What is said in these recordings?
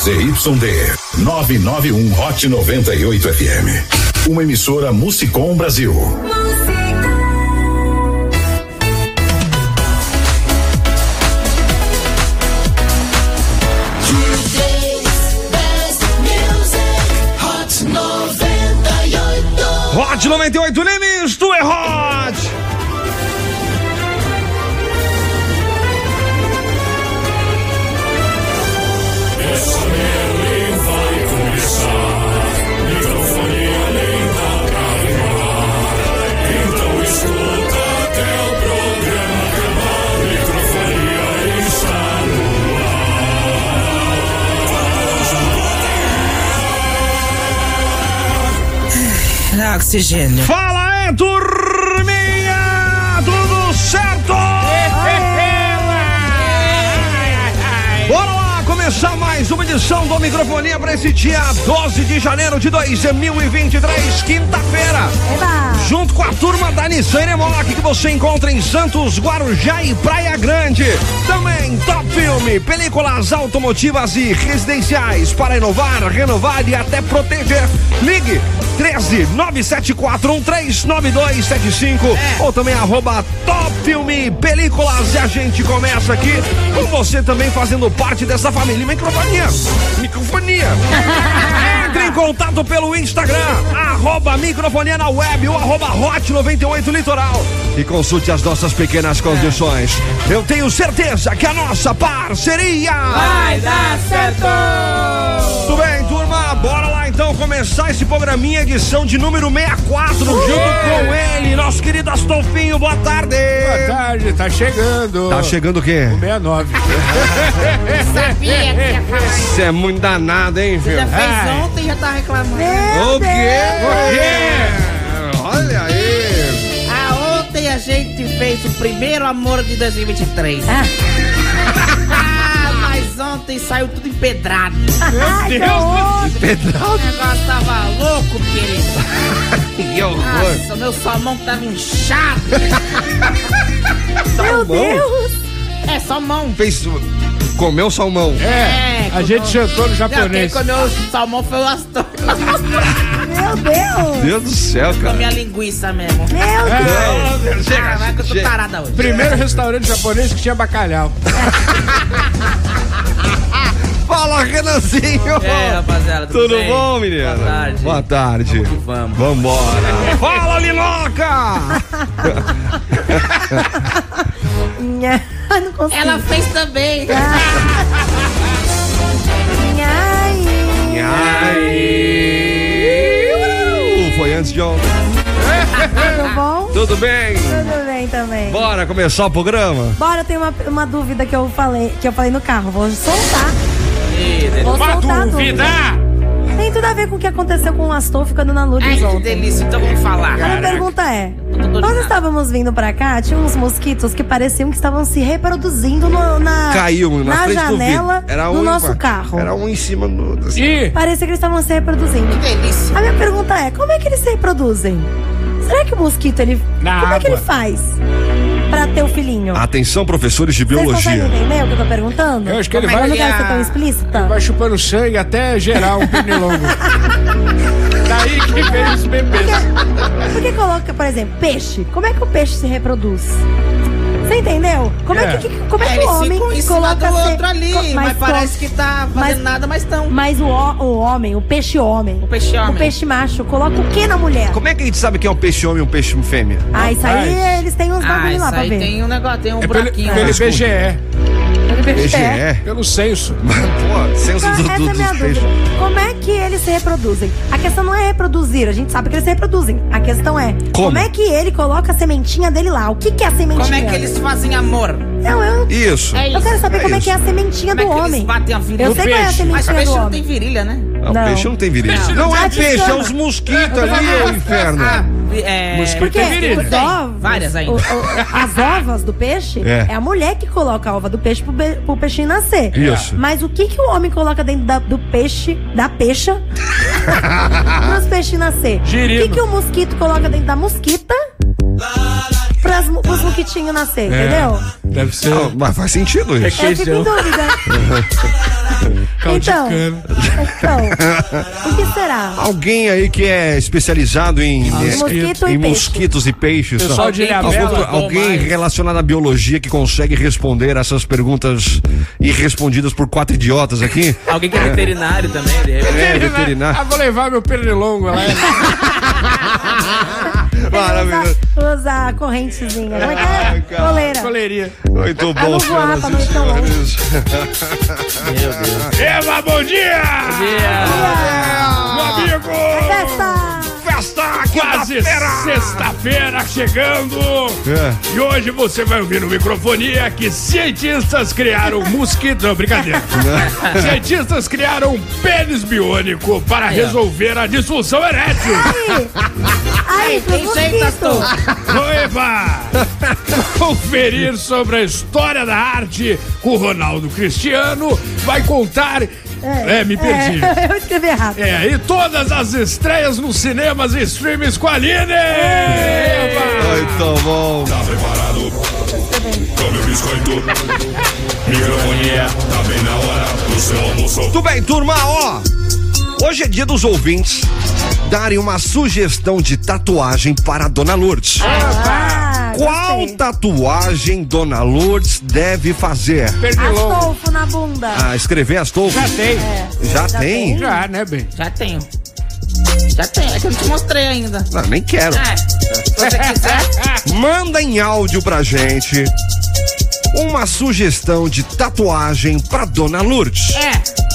ZYD 991 Hot 98 FM. Uma emissora Musicom Brasil. Hot 98 Nimes, tu é Oxigênio. Fala é, turminha! Tudo certo? Bora lá começar mais uma edição do Microfonia para esse dia 12 de janeiro de 2023, quinta-feira. Junto com a turma da Nissan Nemoc, que você encontra em Santos, Guarujá e Praia Grande. Também Top Filme, películas automotivas e residenciais para inovar, renovar e até proteger. Ligue 13 974139275 ou também arroba Top Filme Películas. E a gente começa aqui com você também fazendo parte dessa família microfonia. Microfonia. Entre em contato pelo Instagram, arroba microfonia na web ou arroba hot 98 litoral e consulte as nossas pequenas condições. Eu tenho certeza que a nossa parceria Vai dar certo! Tudo bem, turma? Bora lá então começar esse programinha, edição de número 64, junto com ele, nosso querido Astolfinho. Boa tarde! Boa tarde, tá chegando. Tá chegando o quê? O 69. Sabia que ia falar isso. Você é muito danado, hein, filho? Já fez Ai. ontem e já tá reclamando. O quê? O quê? Olha aí! Ah, ontem a gente fez o primeiro amor de 2023. Ah, ontem saiu tudo empedrado. Pedrado, O negócio tava louco, querido. que horror! Nossa, meu salmão tava inchado. Meu Deus! É, salmão. Fez. Comeu salmão. É, a quando- gente jantou no Não, quem japonês. comeu o salmão foi o Astor. Meu Deus! Deus do céu, cara. Comi a linguiça mesmo. Meu Deus! Não, Ah, vai que eu tô chega. tarada hoje. Primeiro restaurante japonês que tinha bacalhau. Fala, Renanzinho! É, rapaziada, tudo, Tudo bem? bom, menina? Boa tarde. Boa tarde. Vamos que vamos. Vambora. Fala, Linoca! Não consigo. Ela fez também. antes de ontem. Tudo bom? Tudo bem? Tudo bem também. Bora começar o programa? Bora, eu tenho uma, uma dúvida que eu falei, que eu falei no carro. Vou soltar. Vou soltar a dúvida! Tem tudo a ver com o que aconteceu com o Astolfo e a Dona Lourdes Ai, que ontem. delícia. Então vamos falar. A minha Caraca. pergunta é: nós estávamos vindo pra cá, tinha uns mosquitos que pareciam que estavam se reproduzindo no- na, Caiu na, na frente do janela vidro. Era do um nosso carro. Era um em cima do. assim. E Parecia que eles estavam se reproduzindo. Que delícia. A minha pergunta é: como é que eles se reproduzem? Será que o mosquito ele. Na como é que água. ele faz pra ter o filhinho? Atenção, professores de Vocês biologia. entender o que eu tô perguntando? eu acho que ele é Eu vai, não quero ser tão explícita. vai chupando sangue até gerar um pernilongo. Daí que vem os bebês. Por que coloca, por exemplo, peixe? Como é que o peixe se reproduz? Você entendeu? Como é, É. que, como é que Eles o homem em cima coloca do se- outro ali, co- mas, co- parece que tá fazendo mas- nada, mas estão. Mas o, ho- o homem, o peixe homem, O peixe homem. o peixe macho, coloca o que na mulher? Como é que a gente sabe que é um peixe homem e um peixe fêmea? Ah, isso aí eles têm uns Ah, bagulho isso lá pra aí ver. tem um negócio, tem um É pelo, buraquinho. pelo lá. IBGE, PGE? pelo censo. Pô, censo Então, do, essa do, é a minha dos dúvida. peixes. Como é que eles se reproduzem? A questão não é reproduzir, a gente sabe que eles se reproduzem. A questão é Como? é que ele coloca a sementinha dele lá? O que, que é a sementinha? Como é que eles fazem amor? Não, eu, Isso. É eu isso. quero saber É como é que é a sementinha Como é do que eles homem. batem a virilha? Eu Do sei qual é a peixe. Mas sementinha peixe do não tem virilha, né? Não, Não. peixe não tem virilha. Peixe Não, não é peixe, é os mosquitos ali, ô inferno. Ah, é... Mosquito tem virilha. os Tem, ovos, várias ainda. o- o- as ovas do peixe É. é. a mulher que coloca a ova do peixe pro, be- pro peixinho nascer. Isso. Mas o que, que o homem coloca dentro da- do peixe, da peixa, pros peixinhos nascer? Girino. O que, que o mosquito coloca dentro da mosquita pras, pros mosquitinhos nascer, entendeu? Deve ser. Não, mas faz sentido É isso. Eu fico em dúvida. Então, então, o que será? Alguém aí que é especializado em, eh, Mosquito em e peixe. mosquitos e peixes. Pessoal só- de Algum- alguém relacionado à biologia que consegue responder essas perguntas irrespondidas por quatro idiotas aqui? Alguém que é veterinário também. É, Ah, veterinário. vou levar meu pernilongo lá. Maravilhoso. Usa, usa a correntezinha. Como é que é? Coleira. Muito bom, senhoras e senhores. Meu Deus. Eva, bom dia! Meu amigo! Quase sexta-feira chegando. É. E hoje você vai ouvir no microfonia que cientistas criaram um mosquito. Não, brincadeira. cientistas criaram um pênis biônico para resolver a disfunção erétil. Aí, Quem mosquitos. Noiva! Conferir sobre a história da arte com o Ronaldo Cristiano. Vai contar. É, me perdi. É, eu escrevi errado. É, e todas as estreias nos cinemas e streams com a Aline! Muito bom. Tá preparado? Come o biscoito. Microfonia. Tá bem na hora do seu almoço. Tudo bem, turma, ó. Hoje é dia dos ouvintes darem uma sugestão de tatuagem para a Dona Lourdes. Ah, Qual gostei. tatuagem Dona Lourdes deve fazer? Pernilongo. Astolfo na bunda. Ah, escrever Astolfo? Já tem. Já, já tem? tem. Já, né, bem? Já tenho. Já tenho. É que eu não te mostrei ainda. Não, nem quero. É. Se você quiser. Manda em áudio pra gente uma sugestão de tatuagem pra Dona Lourdes. É.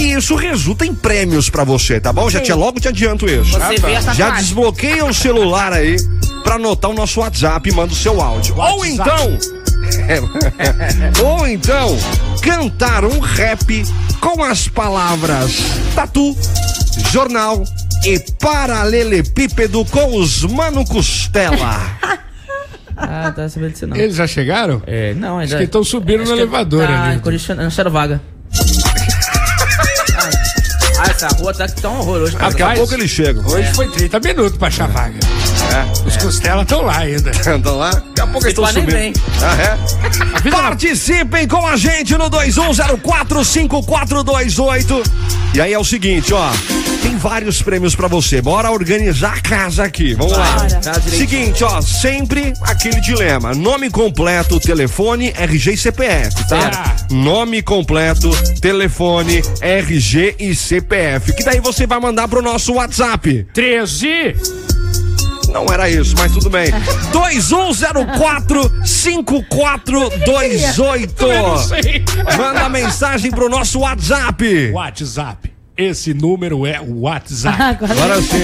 E isso resulta em prêmios pra você, tá bom? Já Sim. te logo te adianto isso. Você vê essa Já desbloqueia o celular aí pra anotar o nosso WhatsApp e manda o seu áudio. Ou WhatsApp. então. ou então, cantar um rap com as palavras tatu, jornal e paralelepípedo com os Mano Costela. Ah, tá sabendo disso não. Eles já chegaram? É, não, ainda. Acho que estão subindo no elevador tá ali. condicionando, vaga. Ah, essa rua tá tão horror hoje. cara. Daqui a pouco eles chegam. Hoje foi 30 minutos pra achar vaga. Os costelas estão lá ainda. Andam lá? Daqui a pouco eles estão subindo. Ah, é? Participem com a gente no 21045428. E aí é o seguinte, ó. Tem vários prêmios pra você. Bora organizar a casa aqui. Vamos lá. Tá. Seguinte, ó, sempre aquele dilema. Nome completo, telefone, RG e CPF, tá? Nome completo, telefone, RG e CPF. Que daí você vai mandar pro nosso WhatsApp. 13. Não era isso, mas tudo bem. 21045428. Eu não sei. Manda mensagem pro nosso WhatsApp. WhatsApp. Esse número é o WhatsApp. Agora, Agora sim.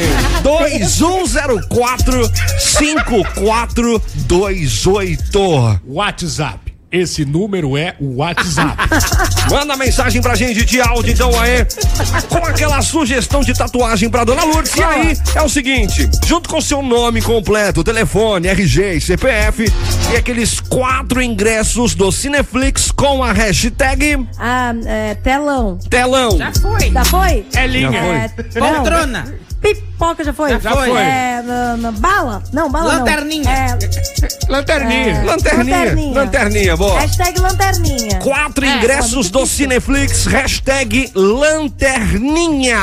21045428. WhatsApp. Esse número é o WhatsApp. Manda mensagem pra gente de áudio, então aí, com aquela sugestão de tatuagem pra Dona Lourdes. E aí, é o seguinte: junto com seu nome completo, telefone, RG e CPF, e aqueles quatro ingressos do Cineflix com a hashtag ah, é, telão. telão. Já foi. Já foi? É linha. É. Poltrona. Pipoca já foi? Já foi. É, na- na- bala? Não, bala Lanterninha. não. É, Lanterninha. Lanterninha. Lanterninha. Lanterninha, boa. hashtag lanterninha. Quatro É, ingressos do Cineflix, hashtag Lanterninha.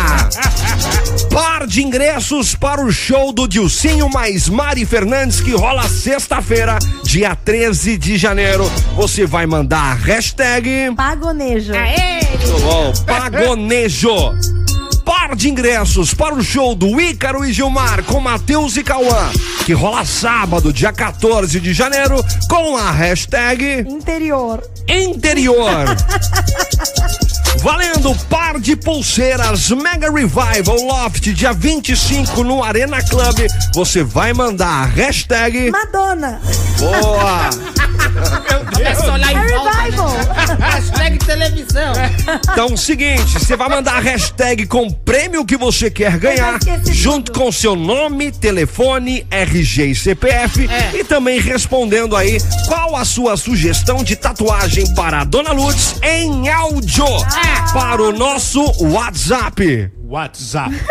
Par de ingressos para o show do Dilcinho mais Mari Fernandes, que rola sexta-feira, dia 13 de janeiro. Você vai mandar a hashtag Pagonejo. Muito bom, Pagonejo. Par de ingressos para o show do Ícaro e Gilmar com Matheus e Cauã, que rola sábado, dia 14 de janeiro, com a hashtag Interior. interior. Valendo par de pulseiras Mega Revival Loft, dia 25 no Arena Club. Você vai mandar a hashtag. Madonna. Boa! Começou lá É em volta. revival. Televisão. Então, seguinte, você vai mandar a hashtag com o prêmio que você quer ganhar, junto tudo. com seu nome, telefone, RG e CPF, É. e também respondendo aí qual a sua sugestão de tatuagem para a Dona Lourdes em áudio para o nosso WhatsApp. WhatsApp.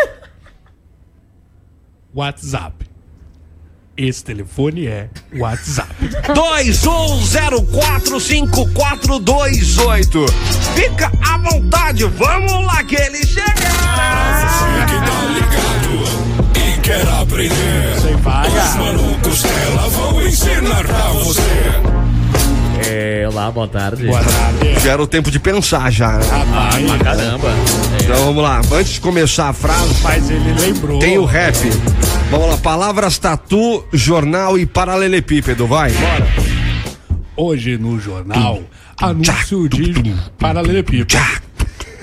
WhatsApp. Esse telefone é WhatsApp. 21045428. Fica à vontade. Vamos lá que ele chegaram. Você que tá ligado e quer aprender. Sem vaga. Os mano Costela vão ensinar pra você. É, olá, boa tarde. Boa tarde. Já era o tempo de pensar já. né? Rapaz, Ah, caramba. Então vamos lá. Antes de começar a frase, mas ele lembrou. tem o rap. Vamos lá. Palavras tatu, jornal e paralelepípedo. Vai. Hoje no jornal, anúncio de paralelepípedo.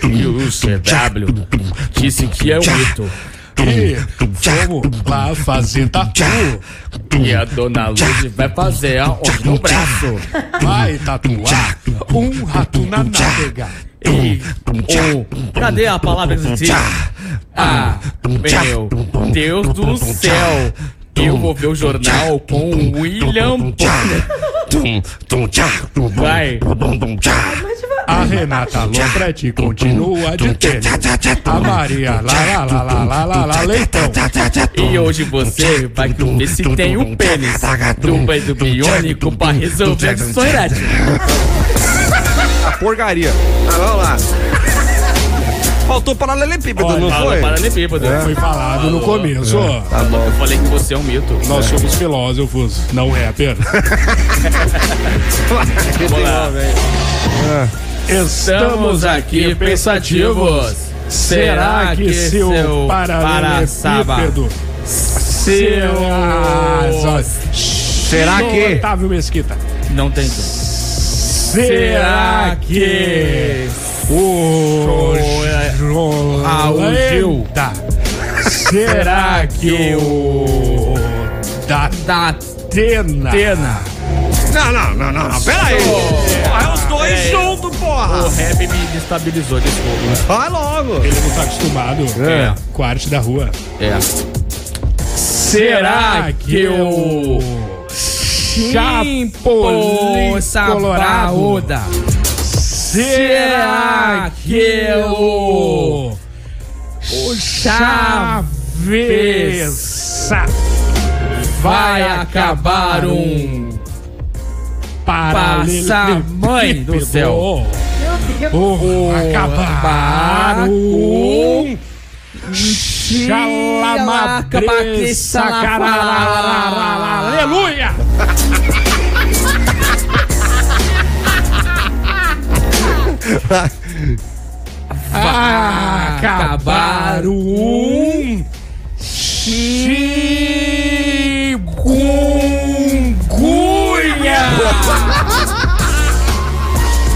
E o CW disse que é um mito. E vamos lá fazer tatu. E a dona Luz vai fazer aonde no braço. Vai tatuar um rato na nádega. E o. Cadê a palavra que Ah, meu Deus do céu. Eu vou ver o jornal com o William. Vai. A Renata Lopretti continua de tênis. A Maria lá, lá, lá, lá, lá, lá, lá, leitão. E hoje você vai ver se tem um pênis do banho biônico pra resolver a sonhar. A porcaria. Ah, vamos lá. Faltou paralelepípedo, Olha, não foi? paralelepípedo. Foi falado no começo. Tá bom. Eu falei que você é um mito. Nós somos filósofos, não rapper. Vamos lá. Estamos aqui pensativos. Será que seu paralelepípedo será... Será que- Otávio Mesquita. Não tem. Será que o O Gil. Jolanda será que o da Da Atena. Não, não, não, não, não. Pera aí. Porra, é os dois É. juntos, O porra. rap me destabilizou, desculpa. Vai logo. ele não tá acostumado É. com a arte da rua. É. Será que o Chapolin Colorado será que o o Chaves vai acabar um Passa, mãe do céu. Oh, acabar um Xalamabre sacararararara. Aleluia! Acabar um chikungunya.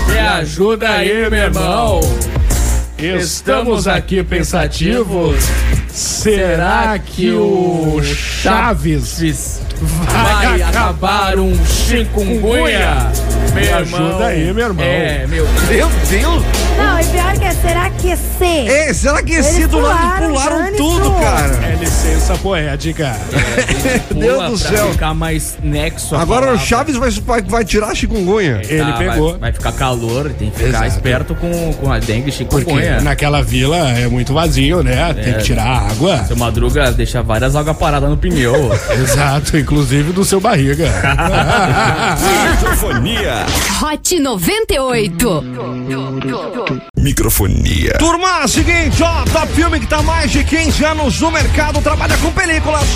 Me ajuda aí, meu irmão. Estamos aqui pensativos. Será que o Chaves vai acabar um chikungunya? Me ajuda aí, meu irmão. É, meu Meu Deus. Não, e pior que é, será que é esse do lado pularam, tudo, cara? É licença poética. Meu Deus do céu. ficar mais nexo. Agora o. Chaves vai, vai, vai tirar a chikungunya. Ele vai- pegou. Vai, ficar calor, tem que ficar Exato. esperto com, com a dengue e Porque chikungunya. naquela vila é muito vazio, né? Tem É. que tirar a água. Seu Madruga deixa várias águas paradas no pneu. Exato, inclusive do seu barriga. Hot 98. Microfonia. Turma, seguinte, ó, Top Filme que tá há mais de 15 anos no mercado, trabalha com películas,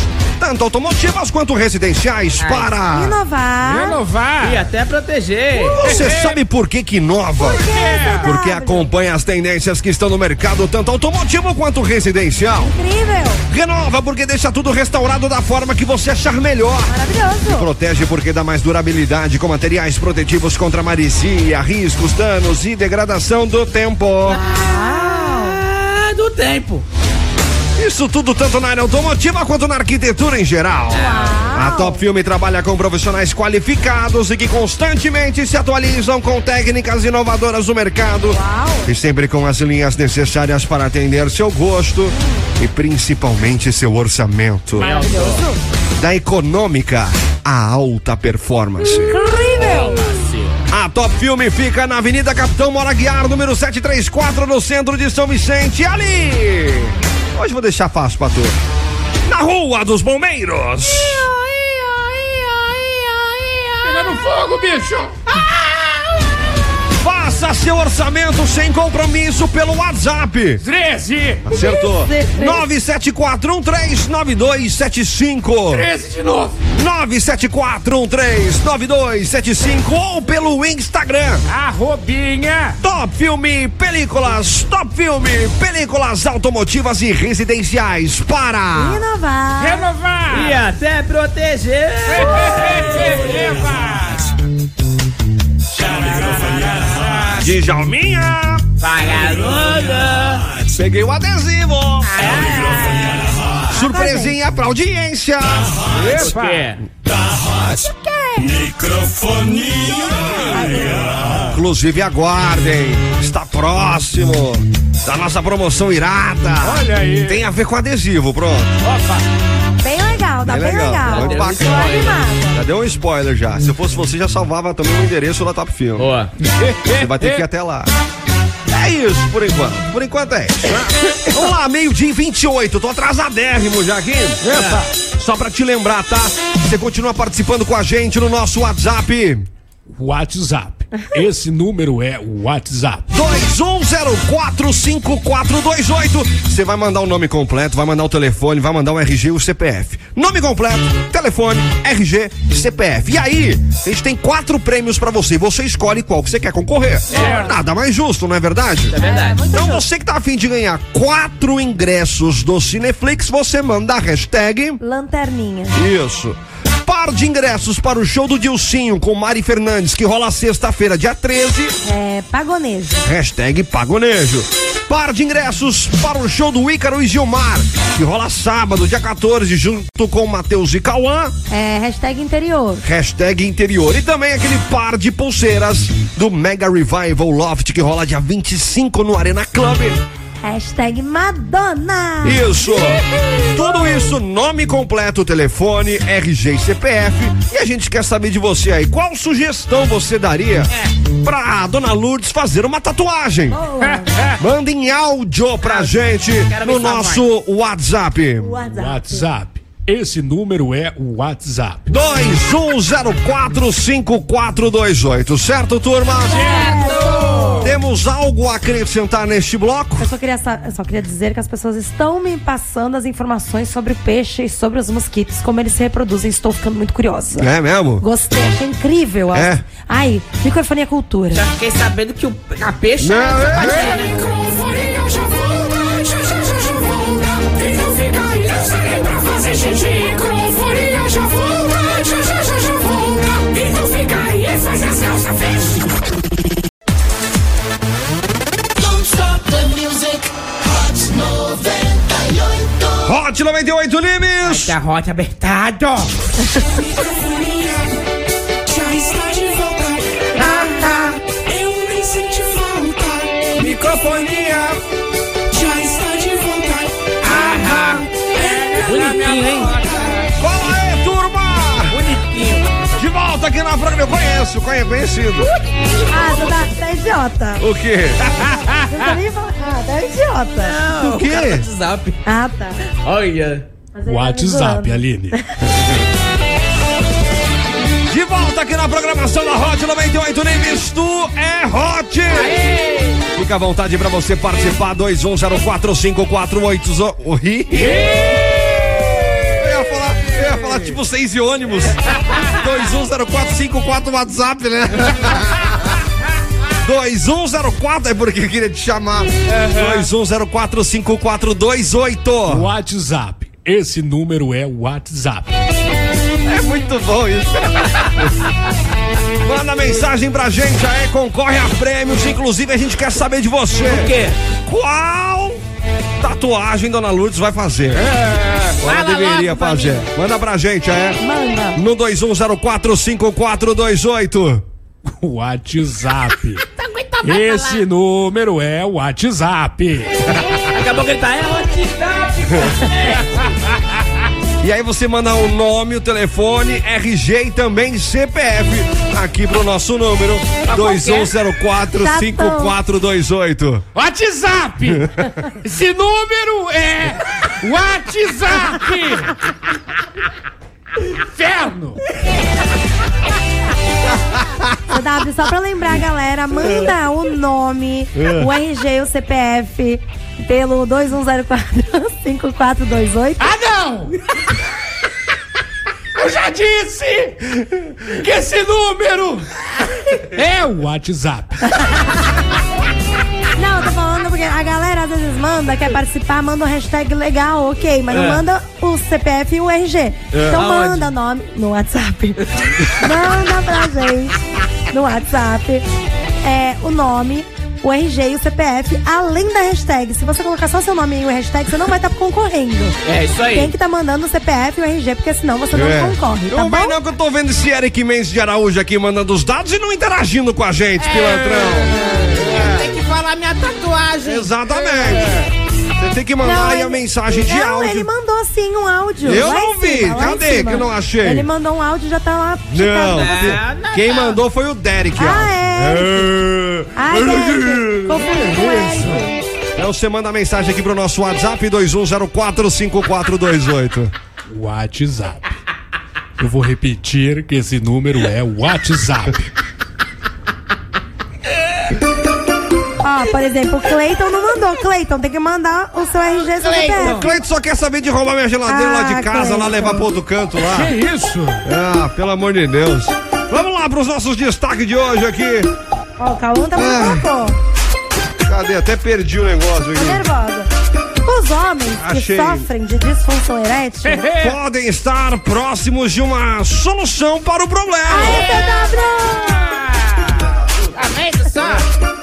tanto automotivas quanto residenciais, para... Inovar. Renovar. e até proteger. Você sabe por que que inova? CW. Porque acompanha as tendências que estão no mercado, tanto automotivo quanto residencial. Incrível. Renova porque deixa tudo restaurado da forma que você achar melhor. Maravilhoso. Protege porque dá mais durabilidade com materiais protetivos contra maresia, riscos, danos e degradação do tempo. Ah, do tempo. Isso tudo tanto na área automotiva quanto na arquitetura em geral. A Top Filme trabalha com profissionais qualificados e que constantemente se atualizam com técnicas inovadoras do mercado. E sempre com as linhas necessárias para atender seu gosto e principalmente seu orçamento. Da econômica à alta performance. Incrível. A Top Filme fica na Avenida Capitão Mora Guiar, número 734, no centro de São Vicente. Ali! Hoje vou deixar fácil pra tu. Na Rua dos Bombeiros. Pegando fogo, bicho. Faça Faça seu orçamento sem compromisso pelo WhatsApp. 13! Acertou. 974139275. 13 de novo! 974139275 ou pelo Instagram. Arrobinha! Top Filme Películas, Top Filme Películas automotivas e residenciais para Inovar. Renovar! E até proteger. Djalminha. Vagabundo. Peguei o adesivo. Surpresinha pra audiência. O quê? Microfonia. Inclusive aguardem, está próximo da nossa promoção irada. Olha aí. Tem a ver com adesivo, pronto. Bem legal, tá Bem bem, legal, legal. muito bacana. Já deu um spoiler já. Se eu fosse você, já salvava também o endereço da Top Film. Boa. Você vai ter que ir até lá. É isso, por enquanto. Por enquanto é isso. né? Vamos lá, meio-dia e 28. Tô atrasadérrimo já aqui. Epa. Só pra te lembrar, tá? Você continua participando com a gente no nosso WhatsApp. WhatsApp. Esse número é o WhatsApp. 21045428. Você vai mandar o nome completo, vai mandar o telefone, vai mandar o RG e o CPF. Nome completo, telefone, RG e CPF. E aí, a gente tem quatro prêmios pra você. Você escolhe qual que você quer concorrer. Nada mais justo, não é verdade? É verdade. Então você que tá afim de ganhar quatro ingressos do Cineflix, você manda a hashtag. Lanterninha. Isso. Par de ingressos para o show do Dilcinho com Mari Fernandes, que rola sexta-feira, dia 13. É, pagonejo. Hashtag Pagonejo. Par de ingressos para o show do Ícaro e Gilmar, que rola sábado, dia 14, junto com Matheus e Cauã. É, hashtag interior. Hashtag interior. E também aquele par de pulseiras do Mega Revival Loft, que rola dia 25 no Arena Club. Hashtag Madonna. Isso! Tudo isso, nome completo, telefone, RG e CPF. E a gente quer saber de você aí, qual sugestão você daria pra Dona Lourdes fazer uma tatuagem? Manda em áudio pra gente no nosso WhatsApp. WhatsApp. WhatsApp. Esse número é o WhatsApp. 21045428, certo, turma? Certo! Temos algo a acrescentar neste bloco? Eu só, queria, eu só queria dizer que as pessoas estão me passando as informações sobre o peixe e sobre os mosquitos, como eles se reproduzem. Estou ficando muito curiosa. É mesmo? Gostei, achei incrível. É. Ai, microfonia cultura. Já fiquei sabendo que o a peixe Não, é é, é. né? Já volta, já já já já volta. E não fica aí, eu saí pra fazer xixi. Hot 98 Limes! A rota abertado. Já está de volta. Eu nem senti falta. Microfonia. Aqui na programa. Eu conheço, conheço, conhecido. Ah, você tá, tá idiota. O quê? Você tá nem falando. Ah, tá idiota. O quê? WhatsApp. Ah, tá. Olha. Ele tá WhatsApp. Aline. De volta aqui na programação da Hot 98 Nimes, tu é Hot! Fica à vontade pra você participar, 21045480. Ia falar tipo seis e ônibus. 210454 WhatsApp, né? 2104 é porque eu queria te chamar. 21045428. WhatsApp. Esse número é WhatsApp. É muito bom isso. Manda mensagem pra gente aí, concorre a prêmios. Inclusive, a gente quer saber de você. O quê? Qual tatuagem Dona Lourdes vai fazer? É, ela Fala deveria fazer. Manda pra gente, é? Manda. No 21045428. WhatsApp. Esse número é o WhatsApp. Acabou que ele tá. É WhatsApp. E aí você manda o nome, o telefone, RG e também CPF aqui pro nosso número 21045428. WhatsApp. Esse número é WhatsApp. Inferno. CW, só pra lembrar a galera, manda o nome, o RG e o CPF pelo 2104-5428. Ah, não! Eu já disse que esse número é o WhatsApp. Porque a galera às vezes manda, quer participar, manda um hashtag legal, ok, mas não É. manda o CPF e o RG. Então Aonde? manda o nome no WhatsApp. manda pra gente no WhatsApp é, o nome, o RG e o CPF, além da hashtag. Se você colocar só seu nome e o hashtag, você não vai estar concorrendo. É isso aí. Tem que estar mandando o CPF e o RG, porque senão você não É. concorre, tá Não bom? não que eu tô vendo esse Eric Mendes de Araújo aqui mandando os dados e não interagindo com a gente, É. pilantrão. Falar minha tatuagem. Exatamente. Você tem que mandar aí a ele- mensagem de não, áudio. ele mandou sim um áudio. Eu lá não vi. cima, Cadê que eu não achei? Ele mandou um áudio e já tá lá. Não, checado. Não, não, quem não. mandou foi o Derek. ó. Ah, é. Ai, Derek. Confundi com o Eric. Então você manda mensagem aqui pro nosso WhatsApp 21045428. WhatsApp. Eu vou repetir que esse número é WhatsApp. Ó, por exemplo, o Cleiton não mandou. Cleiton, tem que mandar o seu RG seu O CPF. Cleito só quer saber de roubar minha geladeira lá de Ah, casa, lá Cleiton. levar pro outro canto lá. Que isso? Ah, pelo amor de Deus. Vamos lá pros nossos destaques de hoje aqui. Ó, o Cauã tá Ah. muito cocô. Cadê? Até perdi o negócio Tô aqui. nervosa. Os homens que Achei. sofrem de disfunção erétil. Podem estar próximos de uma solução para o problema. Aê, PW! Amém do só.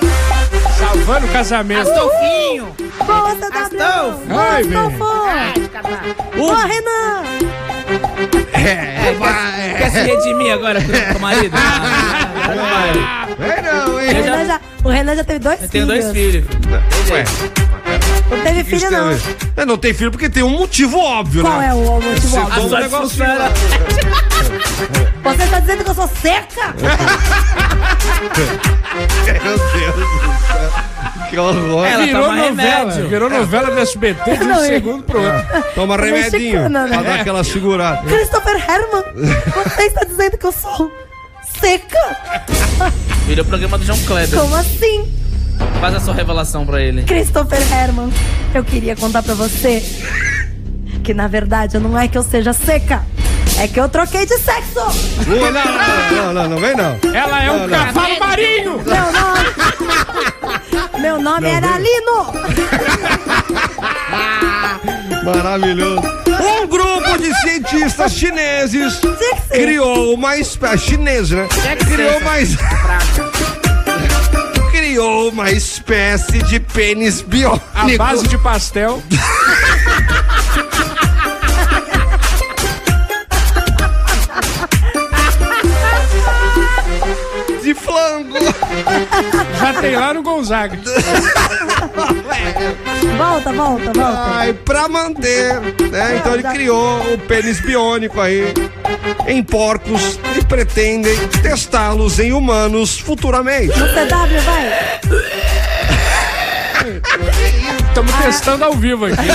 Salvando o casamento. Astolfinho. Boa, PW! Astolfo. Ai, de catar. Boa, Renan! É, Quer se redimir agora com o marido? Ah, não vai. Vem não, O hein? Renan já, o Renan já teve dois Eu filhos. tenho dois filhos. Ué, Não teve filho, isso não. É, não tem filho porque tem um motivo óbvio, Qual né? é o motivo Você óbvio? um lá. Você tá dizendo que eu sou seca? Meu Deus do céu. Que horror. Ela Virou toma novela. remédio. Virou novela do SBT de um Não, é- segundo pro outro. Toma É remedinho mexicana, né? pra dar aquela segurada. Christopher Herman, você está dizendo que eu sou seca? Virou o programa do João Kleber. Como assim? Faz a sua revelação pra ele. Christopher Herman, eu queria contar pra você que na verdade não é que eu seja seca, é que eu troquei de sexo. Não, não, não, não, não, vem não. Ela é um Não, não. cavalo marinho. Meu nome, meu nome era Lino. Maravilhoso. Um grupo de cientistas chineses criou uma espécie. Chinês, né? Criou mais. Criou uma espécie de pênis A biônico. base de pastel. tem lá no Gonzaga. Volta, volta, volta. Ai, pra manter, né? Então ele criou o pênis biônico aí em porcos e pretendem testá-los em humanos futuramente. No CW, vai. Estamos testando ao vivo aqui.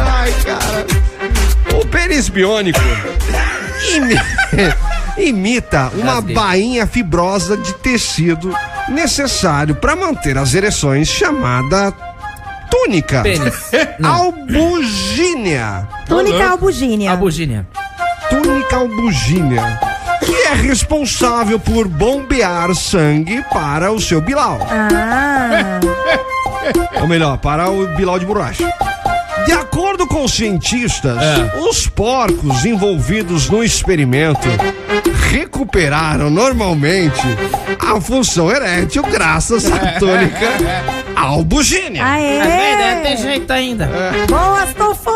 Ai, cara. O pênis biônico imita uma Rasguei. bainha fibrosa de tecido necessário para manter as ereções chamada túnica. Pênis. Albugínea. Túnica albugínea. A bugínea. Túnica albugínea. Que é responsável por bombear sangue para o seu bilau. Ah, Ou melhor, para o bilau de borracha. De acordo com os cientistas, É. os porcos envolvidos no experimento recuperaram normalmente a função erétil graças à tônica albugínea. aê. Tá vendo? Tem jeito ainda. Boa, Astolfo.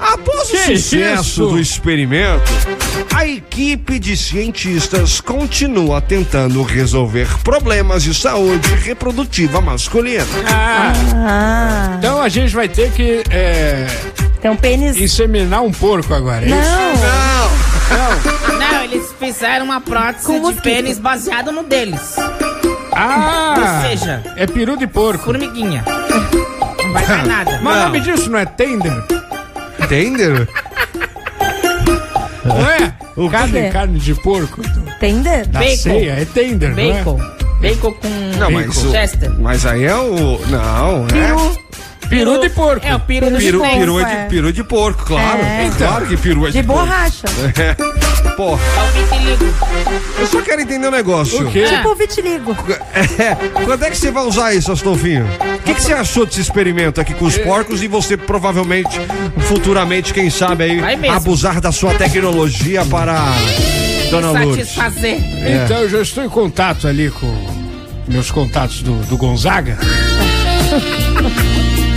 Após o Que sucesso isso? do experimento, a equipe de cientistas continua tentando resolver problemas de saúde reprodutiva masculina. Ah, Ah, então a gente vai ter que é, tem um pênis. inseminar um porco agora. é isso? Não. Não, eles fizeram uma prótese Com de mosquito. pênis baseado no deles. Ah, Ou seja- é peru de porco. Formiguinha. Não vai dar nada. Mas o nome disso não é tender? Entendeu? Não é? O carne, quê? carne de porco. Tender? Da Bacon. ceia, é tender, Bacon. não é? Bacon com Não, mas, o- Chester. mas aí é o. Não, é. Peru. Peru de porco. É o peru do Peru, porco, peru, é é. de, peru de porco, claro. É. Claro que peru é de, De porco. borracha. É. Porra, É o vitiligo. eu só quero entender um negócio. O quê? Tipo vitiligo. É, quando é que você vai usar isso, Astolfinho? O que, que você achou desse experimento aqui com os porcos e você provavelmente, futuramente, quem sabe aí, abusar da sua tecnologia para Dona Lourdes? Satisfazer. Então eu já estou em contato ali com meus contatos do, do Gonzaga.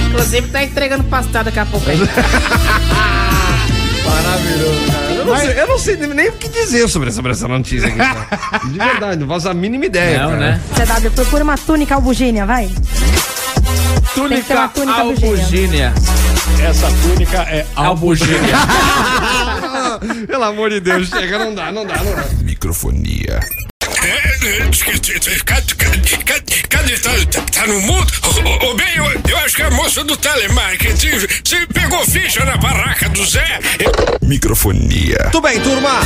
Inclusive tá entregando pastel daqui a pouco aí. Maravilhoso, cara. Eu não, sei, eu não sei nem o que dizer sobre essa, sobre essa notícia aqui. De verdade, não faço a mínima ideia. Não, cara. né? CW, procura uma túnica albugínia, vai. Túnica albugínia. Albugínia. Essa túnica é Albugínia. Pelo amor de Deus, chega, não dá, não dá, não dá. Microfonia. Cadê? Tá, tá, no mundo? Ô, bem, eu, eu acho que a moça do telemarketing você pegou ficha na barraca do Zé. Microfonia. Tudo bem, turma.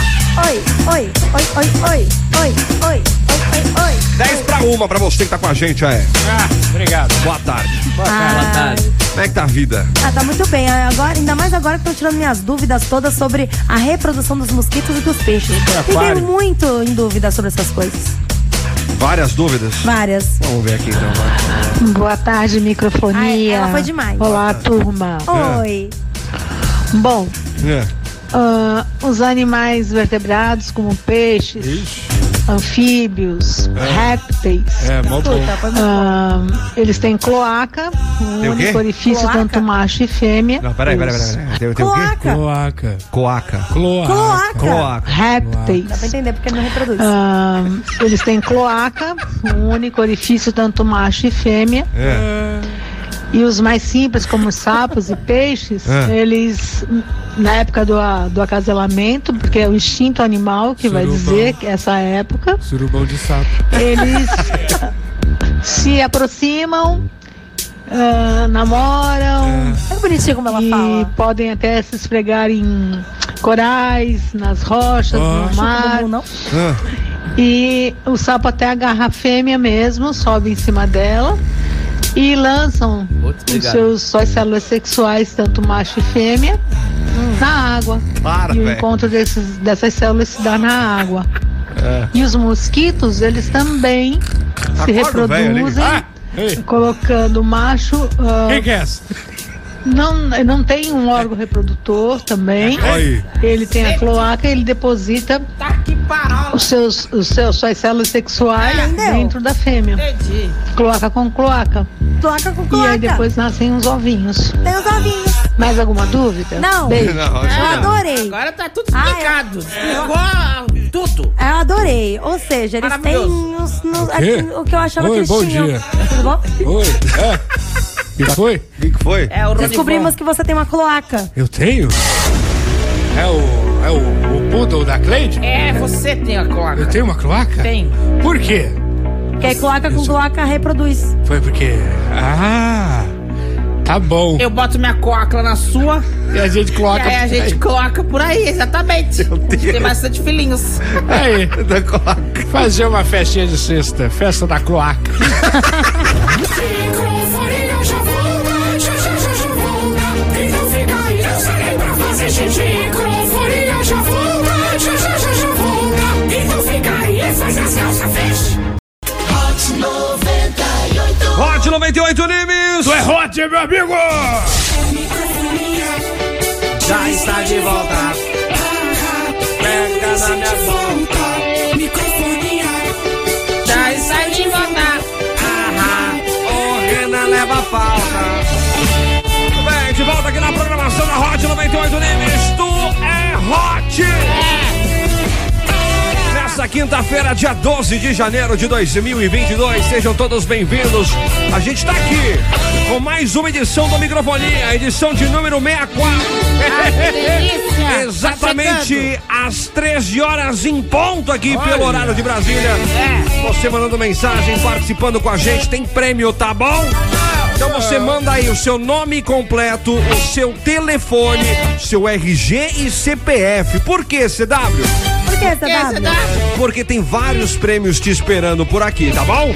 Oi, oi, oi, oi, oi, oi, oi, oi, oi, oi. 10 pra uma pra você que tá com a gente, é. Ah, obrigado. Boa tarde. Boa tarde. Como é que tá a vida? Ah, tá muito bem. Agora, ainda mais agora que estão tirando minhas dúvidas todas sobre a reprodução dos mosquitos e dos peixes. Fiquei muito em dúvida sobre essas coisas. Várias dúvidas? Várias. Vamos ver aqui então. Boa tarde, microfonia. Ai, ela foi demais. Olá, turma. Oi. Bom, É. ah, os animais vertebrados, como peixes, anfíbios, répteis, É, mó bom. Ah, eles têm cloaca, um único orifício, Cloaca? tanto macho e fêmea. Não, peraí, peraí, peraí. peraí. Tem, tem o quê? Cloaca. Cloaca. Coaca. Cloaca. Cloaca. Cloaca. Répteis. Dá pra entender porque ele não reproduz. Ah, eles têm cloaca, um único orifício, tanto macho e fêmea. É. E os mais simples, como sapos e peixes, É. eles, na época do, do acasalamento, porque é o instinto animal que vai Surubão. dizer que essa época, Surubão de sapo. eles se aproximam, ah, namoram É bonitinho como ela e fala. podem até se esfregar em corais, nas rochas, Ah. no mar. Não? Ah, E o sapo até agarra a fêmea mesmo, sobe em cima dela e lançam Putz, os seus, suas células sexuais, tanto macho e fêmea, na água. Para, e o encontro desses, dessas células se dá na água. É. E os mosquitos, eles também se Acorda o velho ali. reproduzem. Ah, ei, Colocando macho, ah, quem que é essa? Não, não tem um órgão reprodutor também. Aí. Ele tem a cloaca, ele deposita Tá os seus, os seus, suas células sexuais Entendeu? dentro da fêmea. Entendi. Cloaca com cloaca. Cloaca com E cloaca. aí depois nascem os ovinhos. Tem os ovinhos. Mais alguma dúvida? Não. Beijo. Não, Eu adorei. Agora tá tudo Ah, explicado. Explicou tudo. Eu adorei. Ou seja, eles têm os, nos- quê? aqui, o que eu achava Oi, que eles bom tinham. dia. Tudo bom? Oi. É. O que foi? O que, que foi? É o. Descobrimos que você tem uma cloaca. Eu tenho? É o. É o, o poodle da Cleide? É, você tem a cloaca. Eu tenho uma cloaca? Tem. Por quê? Que aí cloaca com cloaca reproduz. Foi porque. Ah! Tá bom. Eu boto minha cloaca na sua E a gente e coloca. aí a gente coloca por aí, exatamente. Tem bastante filhinhos. Aí, Da cloaca. fazer uma festinha de sexta. Festa da cloaca. xixi. Microfonia já volta, já já já já volta. E não fica aí, faz as calças feche. Hot 98 Nimes. Tu é hot, meu amigo! Já está de volta. Pega na minha volta. Microfonia. Já sai de volta. O Renan leva a falta. Volta aqui na programação da Hot 98 Nimes. Tu é Hot. Nessa quinta-feira, dia 12 de janeiro de 2022, sejam todos bem-vindos. A gente tá aqui com mais uma edição do Microfonia, edição de número 64. que delícia. Exatamente às 13 horas em ponto aqui pelo horário de Brasília. É. Você mandando mensagem, participando com a gente, tem prêmio, tá bom? Então você manda aí o seu nome completo, o seu telefone, seu RG e CPF. Por quê, CW? Que? Porque tem vários prêmios te esperando por aqui, tá bom?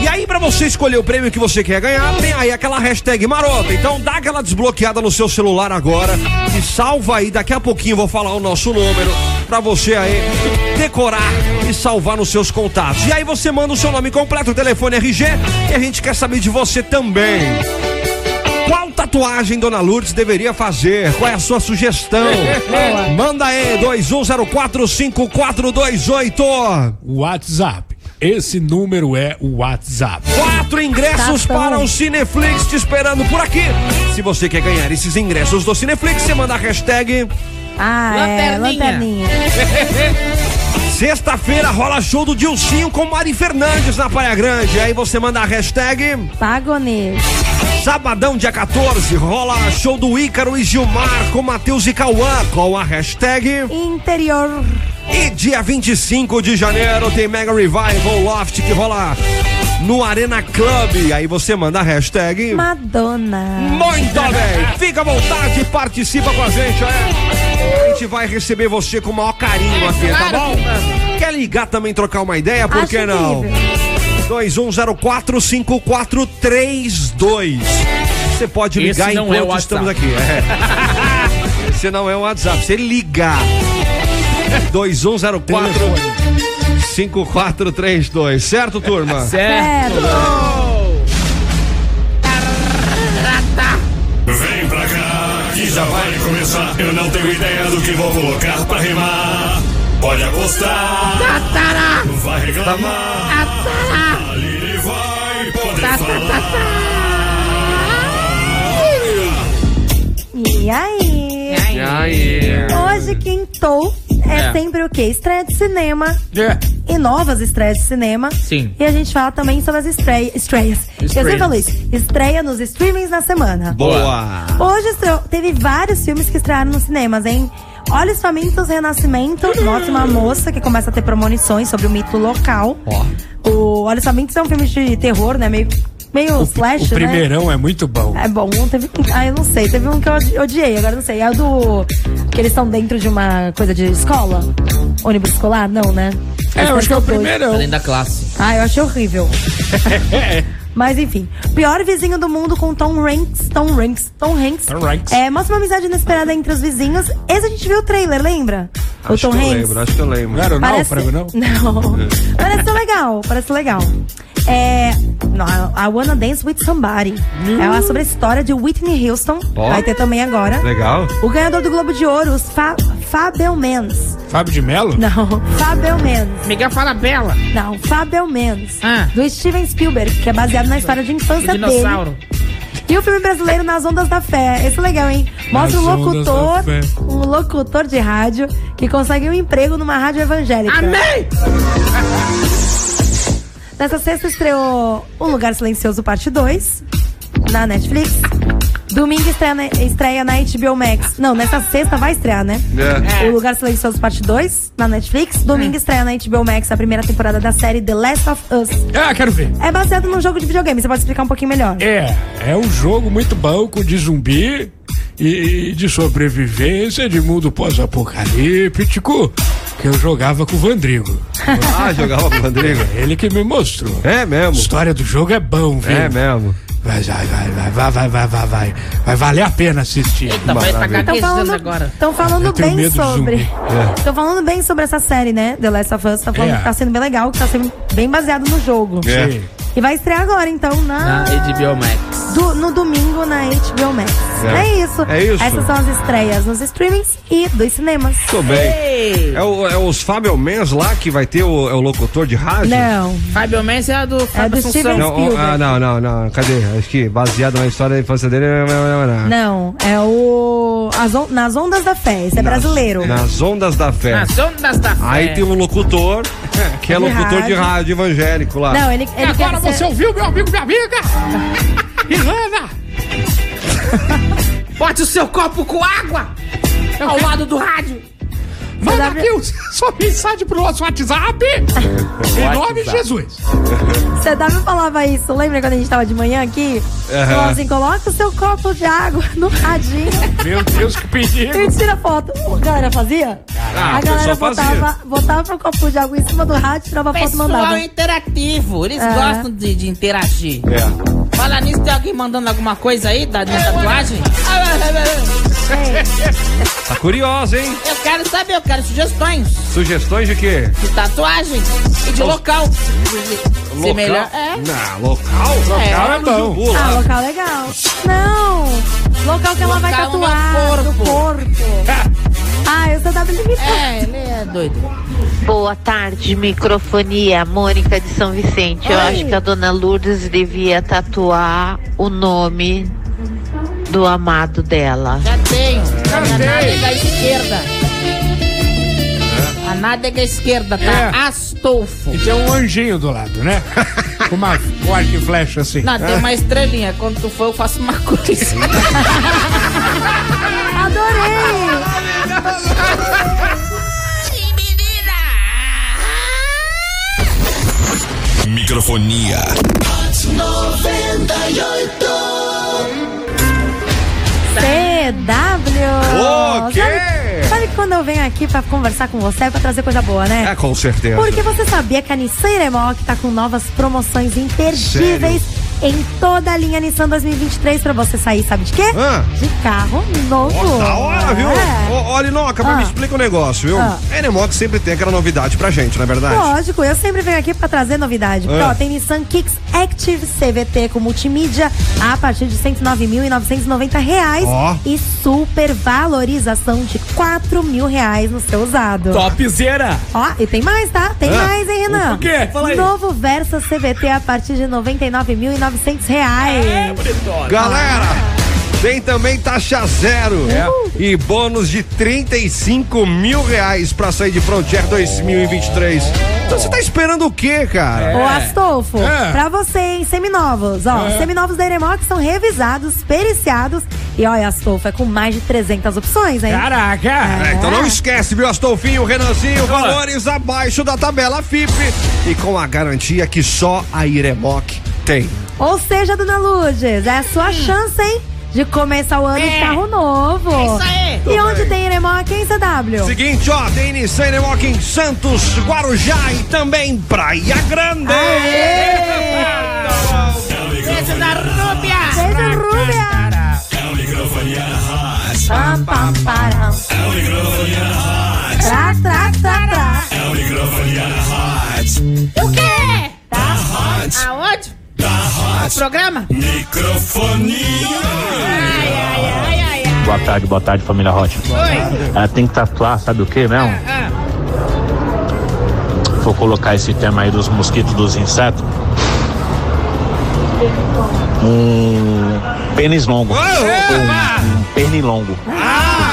E aí, pra você escolher o prêmio que você quer ganhar, tem aí aquela hashtag marota. Então dá aquela desbloqueada no seu celular agora e salva aí. Daqui a pouquinho eu vou falar o nosso número pra você aí decorar e salvar nos seus contatos. E aí você manda o seu nome completo, o telefone RG e a gente quer saber de você também. Tatuagem Dona Lourdes deveria fazer? Qual é a sua sugestão? Manda aí, 21045428. WhatsApp. Esse número é o WhatsApp. Quatro ingressos Tá para o Cineflix te esperando por aqui. Se você quer ganhar esses ingressos do Cineflix, você manda a hashtag. Ah, é, Lanterninha. Sexta-feira rola show do Dilcinho com Mari Fernandes na Praia Grande. Aí você manda a hashtag. Pagonês. Sabadão, dia 14, rola show do Ícaro e Gilmar com Matheus e Cauã com a hashtag. Interior. E dia 25 de janeiro tem Mega Revival Loft que rola no Arena Club. Aí você manda a hashtag. Madonna. Muito bem! Fica à vontade e participa com a gente, é? A gente vai receber você com o maior carinho aqui, tá bom? Quer ligar também, trocar uma ideia? Por Acho que não? incrível. 21045432. Você pode Esse ligar não é o enquanto estamos aqui. É. Esse não é o WhatsApp. Você ligar. 2104 5432. Certo, turma? Certo. Vem pra cá, que já vai começar. Eu não tenho ideia do que vou colocar pra rimar. Pode apostar, vai reclamar. Ali vai poder falar. E aí? E aí? Hoje quintou é, É. sempre o quê? Estreia de cinema É. e novas estreias de cinema. Sim. E a gente fala também sobre as estreias. Estreias. Eu sempre falo isso. Estreia nos streamings na semana. Boa! Hoje estreou- teve vários filmes que estrearam nos cinemas, hein? Olhos Famintos Renascimento mostra uma moça que começa a ter premonições sobre o mito local. O Olhos Famintos é um filme de terror, né? Meio, meio O, slash, o né? primeirão é muito bom. É bom, teve um. Ah, eu não sei. Teve um que eu odi- odiei, agora não sei. É o do. Que eles estão dentro de uma coisa de escola? Ônibus escolar? Não, né? É, eu acho que é o dois. primeirão. Além da classe. Ah, eu achei horrível. Mas enfim, pior vizinho do mundo com Tom Hanks, Tom Hanks, Tom Hanks. Tom Hanks. É, mostra uma amizade inesperada entre os vizinhos. Esse a gente viu o trailer, lembra? o Acho Tom que eu Hanks. lembro, acho que eu lembro. Não era o náufrago, não? Não. parece ser legal, parece legal. É. Não, I Wanna Dance with Somebody. É sobre a história de Whitney Houston. Ó. Vai ter também agora. Legal. O ganhador do Globo de Ouro, os Fa Fabelmans. Fábio de Mello? Não, Fabelmans. Miguel fala bela. Não, Fabelmans. Ah. Do Steven Spielberg, que é baseado na história de infância dele. dinossauro. E o filme brasileiro Nas Ondas da Fé. Esse é legal, hein? Mostra um Nas Ondas locutor, um locutor de rádio que consegue um emprego numa rádio evangélica. Amém! Nessa sexta estreou Um Lugar Silencioso Parte 2 na Netflix. Domingo estreia na, estreia na HBO Max. Não, nessa sexta vai estrear, né? É. O Lugar Silencioso Parte 2 na Netflix. Domingo estreia na HBO Max a primeira temporada da série The Last of Us. Ah, quero ver. É baseado num jogo de videogame. Você pode explicar um pouquinho melhor? É, é um jogo muito bom com de zumbi e de sobrevivência de mundo pós-apocalíptico que eu jogava com o Vandrigo. Ah, jogava com o Rodrigo. Ele que me mostrou. É A mesmo. história do jogo é bom, viu? É mesmo. Vai, vai, vai, vai, vai, vai, vai, vai, vai. Vai valer a pena assistir. Eita, vai tá. Estão falando, agora. tão falando tenho bem sobre. Estão falando bem sobre essa série, né? The Last of Us. Tá falando É. que tá sendo bem legal, que tá sendo bem baseado no jogo. É. E vai estrear agora, então, na, Na HBO Max. do- no domingo na HBO Max. É. É. isso. É isso. Essas são as estreias nos streamings e dos cinemas. Tô bem. Ei! É, o- é os Fábio Mens lá que vai ter o, é o locutor de rádio? Não. Fábio Mendes é a do Fábio do Steven. Não, Spielberg. ah, não, não, não. Cadê? Acho que baseado na história da infância dele. Não, não, não, não. Não, é o. as on- Nas Ondas da Fé. Esse é brasileiro. Nas ondas da fé. Nas ondas da fé. Aí tem um locutor, que é De locutor de rádio. rádio evangélico lá. Não, ele, ele Agora você ser... ouviu, meu amigo, minha amiga? Ilana! Bote o seu copo com água ao lado do rádio. Manda CW aqui o- sua mensagem pro nosso WhatsApp. em nome de Jesus. CW falava isso, lembra quando a gente tava de manhã aqui? Falava assim, coloca o seu copo de água no radinho Meu Deus, que perigo. e tira foto. A galera fazia? Ah, a galera pessoal fazia. botava, botava o copo de água em cima do rádio, tirava foto e Pessoal mandava. interativo, eles É. gostam de, de interagir. É. Fala nisso, tem alguém mandando alguma coisa aí da minha tatuagem? Tá curiosa, hein? Eu quero saber, eu quero sugestões Sugestões de quê? de tatuagem e de local. Se Local? melhor. É. Não, local? Local é no bom. Ah, local legal. Não! Local que ela vai Local no tatuar no corpo. corpo. Ah, eu sou W limitada. É, ele é doido. Boa tarde, microfonia. Mônica de São Vicente. Eu Oi. acho que a dona Lourdes devia tatuar o nome do amado dela. Já tenho. Já a minha tem. nádega esquerda. A nádega esquerda tá É. Astolfo. E tem um anjinho do lado, né? Com uma com arco e flecha assim. Não, tem uma estrelinha. Quando tu for, eu faço uma cruz. Adorei! Microfonia. CW! O quê? Sabe, sabe que quando eu venho aqui pra conversar com você é pra trazer coisa boa, né? É, com certeza. Porque você sabia que a Nissan Iremoc tá com novas promoções imperdíveis em toda a linha Nissan 2023 pra você sair, sabe de quê? Ah. De carro novo. Ó, da hora, viu? É. Linoca, mas Ah. me explica um negócio, viu? Ah. A Enemox sempre tem aquela novidade pra gente, não é verdade? Lógico, eu sempre venho aqui pra trazer novidade. Porque, Ah. ó, tem Nissan Kicks Active CVT com multimídia a partir de 109.990 reais Ó. e super valorização de 4 mil reais no seu usado. Topzera. Ó, e tem mais, tá? Tem Ah. mais, hein, Renan? O quê? Fala aí. Novo Versa CVT a partir de R$ 99.900 reais. É, bonitona. Galera, tem também taxa zero e bônus de 35 mil reais pra sair de Frontier 2023. Então você tá esperando o quê, cara? Ô, Astolfo, É. pra você, hein, seminovos. Ó, seminovos da Iremox são revisados, periciados. E olha, Astolfo, é com mais de 300 opções, hein? Caraca! É, então não esquece, viu, Astolfinho, Renanzinho, valores abaixo da tabela FIP e com a garantia que só a Iremoc tem. Ou seja, dona Lourdes, é a sua chance, hein? De começar o ano de carro novo. É isso aí. E onde tem Iremoc, hein, CW? Seguinte, ó, tem Nissan Iremoc em Santos, Guarujá e também Praia Grande. Beijo da Rúbia. Beijo, Rúbia. É o microfonia na rádio. Pam, pam, param. É o microfonia na rádio. Tra, tra, tra, tra. É o microfonia na rádio. O quê? Da rádio. Aonde? Da. Programa? Microfonia. Ai, ai, ai, ai, ai. Boa tarde, boa tarde, família Rocha. Oi. Ela tem que tatuar, sabe o que mesmo? Ah, Vou colocar esse tema aí dos mosquitos, dos insetos. Um pênis longo. Ou um, um pernilongo.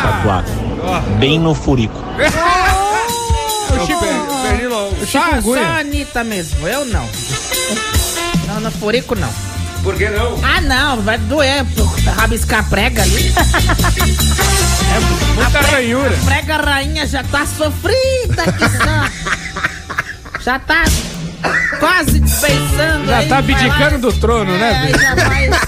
Tatuar. Bem no furico. só, só a Anitta mesmo, eu não. Não, no furico não. Por que não? Ah, não, vai doer rabiscar a prega ali. Muita ranhura. A prega rainha já tá sofrida que só. Já tá quase desfeiçando Já aí, tá abdicando do trono, É, né, aí já vai. Tá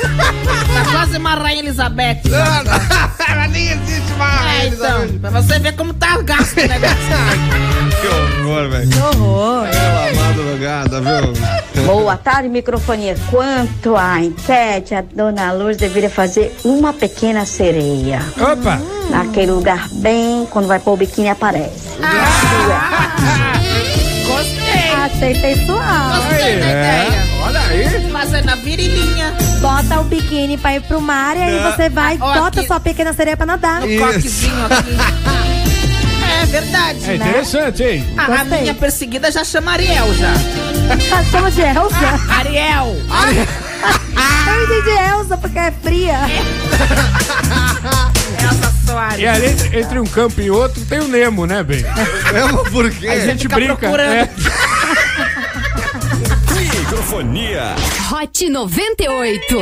quase uma rainha Elizabeth. já. Ela nem existe mais. É, então, pra você ver como tá gasto o negócio. Que horror, velho. Que horror. Pela madrugada, viu? Boa tarde, microfonia. Quanto à enquete, a dona Luz deveria fazer uma pequena sereia. Opa! Naquele lugar bem, quando vai pôr o biquíni aparece. Gostei. Achei sensual. Gostei da ideia. Olha aí. Fazendo a virilhinha. Bota o biquíni pra ir pro mar e aí você vai, Ó, bota aqui. sua pequena sereia pra nadar. No Isso. coquezinho aqui. É verdade. É interessante, hein? A, a Gostei. minha perseguida já chama Ariel já. Ah, Chama de Elsa. Ariel. Eu entendi Elsa porque é fria. Elsa E Soares. ali entre, entre um campo e outro tem o Nemo, né, bem? Mesmo por quê? A gente brinca. procurando. É. Microfonia. Hot 98.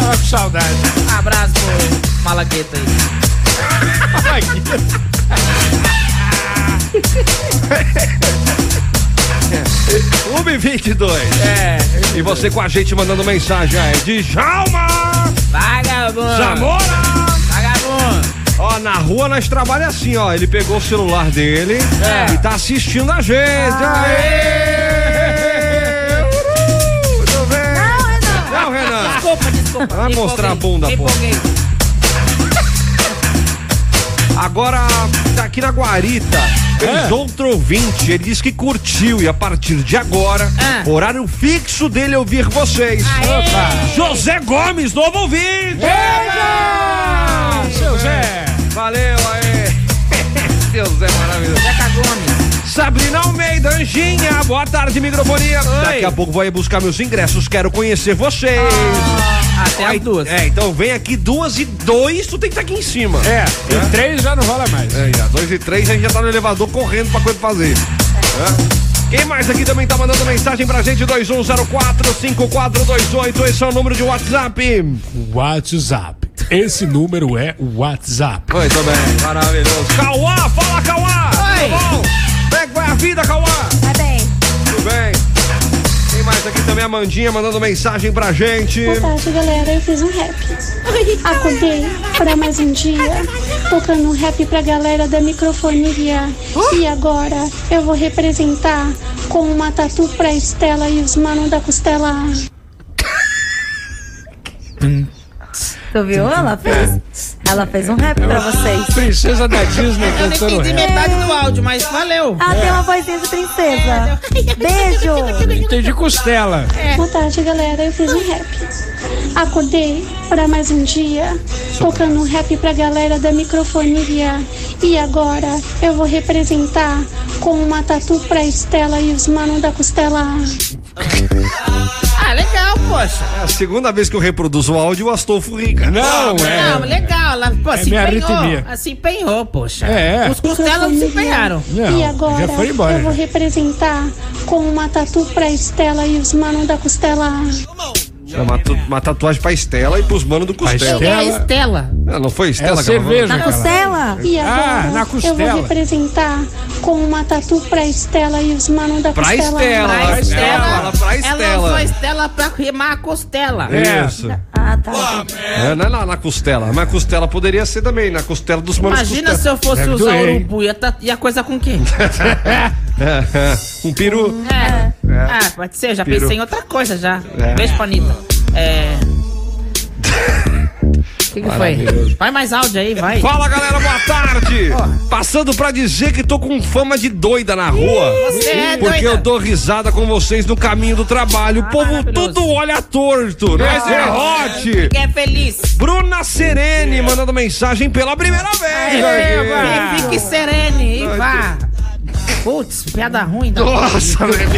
Ah, que saudade. Abraço pro Malagueta aí. Clube 22. É. E você com a gente mandando mensagem é de Jalma Vagabundo. Zamora. Vagabundo. Ó, na rua nós trabalhamos assim, ó. Ele pegou o celular dele É. e tá assistindo a gente. Aê! Uhul! Muito bem. Não, Renan. Não, Renan. Desculpa, desculpa. Vai mostrar a bunda, pô. Agora, tá aqui na Guarita. Fez outro ouvinte, ele disse que curtiu e a partir de agora, Ah. horário fixo dele é ouvir vocês. Aê. José Gomes, novo ouvinte! Seu Zé. Valeu aí! Seu Zé maravilhoso. Zeca Gomes. Sabrina Almeida, Anjinha, boa tarde, microfonia. Daqui a pouco vou ir buscar meus ingressos, quero conhecer vocês. Até as duas. É, então vem aqui duas e dois, tu tem que estar aqui em cima. É, e três já não rola mais. É, já, dois e três, a gente já tá no elevador correndo pra coisa fazer. É. Quem mais aqui também tá mandando mensagem pra gente? 21045428, esse é o número de WhatsApp. WhatsApp. Esse número é o WhatsApp. Muito bem, maravilhoso. Cauã, fala Cauã! Oi. Tudo bom? Como é que vai a vida, Cauã? Mais aqui também? A Mandinha mandando mensagem pra gente. Boa tarde, galera. Eu fiz um rap. Acordei para mais um dia, tocando um rap pra galera da microfonia. E agora eu vou representar com uma tatu pra Estela e os manos da costela. Tu viu? Ela fez. Ela fez um rap pra vocês. Princesa da Disney Eu não cantando entendi rap. metade do áudio, mas valeu. Ah, tem uma vozinha de princesa. Beijo. Entendi costela. Boa tarde, galera. Eu fiz um rap. Acordei para mais um dia, tocando um rap pra galera da microfonia. E agora eu vou representar com uma tatu pra Estela e os manos da costela. Ah, legal, poxa. É a segunda vez que eu reproduzo o áudio, o Astolfo rica. Não, Não, é. legal. Ela, pô, se minha empenhou. arritmia. Se empenhou, poxa. É. Os costelas não se empenharam. Não, e agora já foi embora. eu vou representar com uma tatu pra Estela e os manos da costela. É uma, tu- uma tatuagem pra Estela e pros manos do Costela. É a Estela. Estela. Ah, não foi É Estela a ela falou? cerveja, Na costela? E Ah, agora na eu vou costela. representar com uma tatu pra Estela e os manos da Pra costela. Estela. Pra Ela Estela. pra Ela Estela. usou a Estela pra rimar a costela. É. Isso. Ah, tá. É, não é na, na costela, mas costela poderia ser também, na costela dos manos Imagina se eu fosse Deve usar doer, urubu, ia, tá, ia coisa com quem? Um peru. É. Ah, pode ser, já Pirou. pensei em outra coisa já. É. Beijo pra Anitta. É. O que, que foi? Vai mais áudio aí, vai. Fala galera, boa tarde! Passando pra dizer que tô com fama de doida na rua. Você é porque doida. eu dou risada com vocês no caminho do trabalho. o povo tudo olha torto. Nós é hot! Que é feliz. Bruna Serene mandando mensagem pela primeira vez. E fique serene e vá. Putz, piada ruim. Da Nossa, velho.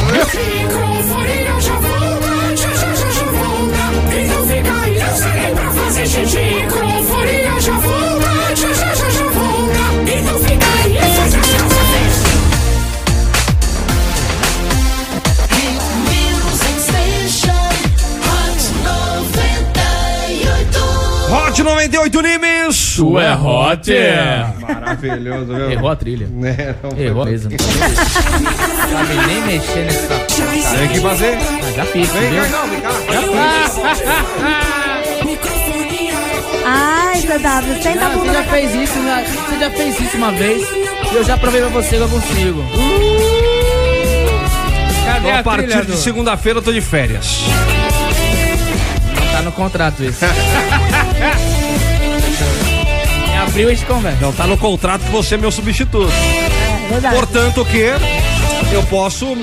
Hot 98 Nimes. Tu é hot. Maravilhoso, viu? Errou a trilha. É, não foi Errou mesmo. Sabe nem mexer nessa. Tem que fazer. Ah, já fiz, Vem entendeu? cá, não, vem cá. Ai, CW, senta a você bunda já na fez isso, né? você já fez isso uma vez e eu já provei pra você que eu consigo. Cadê a a partir trilha de segunda-feira eu tô de férias. Tá no contrato isso. abril a gente conversa. Não tá no contrato que você é meu substituto. É verdade. Portanto, que eu posso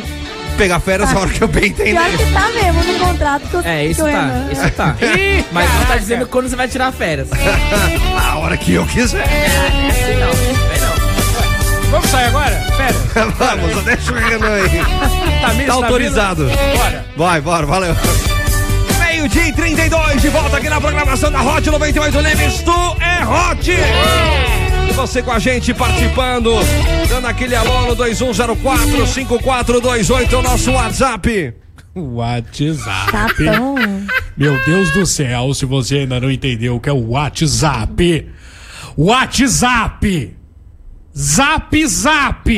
pegar férias a hora que eu bem entender. Pior que tá mesmo no contrato que eu É, isso que eu tá, isso tá. Mas não tá dizendo quando você vai tirar férias. a hora que eu quiser. É assim não. Vamos sair agora? Pera. Vamos, deixa o Renan aí. Tamires, Tá autorizado. vindo? Bora. Vai, bora, valeu. Meio-dia e 32, de volta aqui na programação da Hot 98 Neves. Tu é Hot! E você com a gente participando, dando aquele alô no 2104-5428, é o nosso WhatsApp. WhatsApp. Capão. Meu Deus do céu, se você ainda não entendeu o que é o WhatsApp. WhatsApp. Zap Zap.